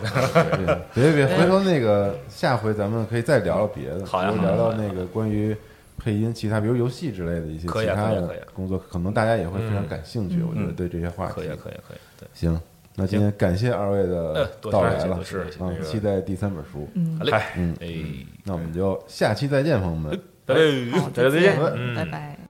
A: 对别别别，回头那个下回咱们可以再聊聊别的，
C: 好呀
A: 聊聊那个关于配音其他，比如游戏之类的一些其他的工作，可能大家也会非常感兴趣。
C: 嗯
A: 我觉得
C: 嗯
A: 对这些话题
C: 可以啊可以啊可以啊。对，
A: 行，那今天感谢二位
C: 呃
A: 的到来了
C: 多谢多谢，
A: 嗯
C: 那，个
A: 期待第三本书。
B: 嗯
C: 好嘞，
A: 嗯，
C: 哎，
A: 那我们就下期再见，朋友们。
C: 哎，
D: 大家再见，嗯
B: 拜拜。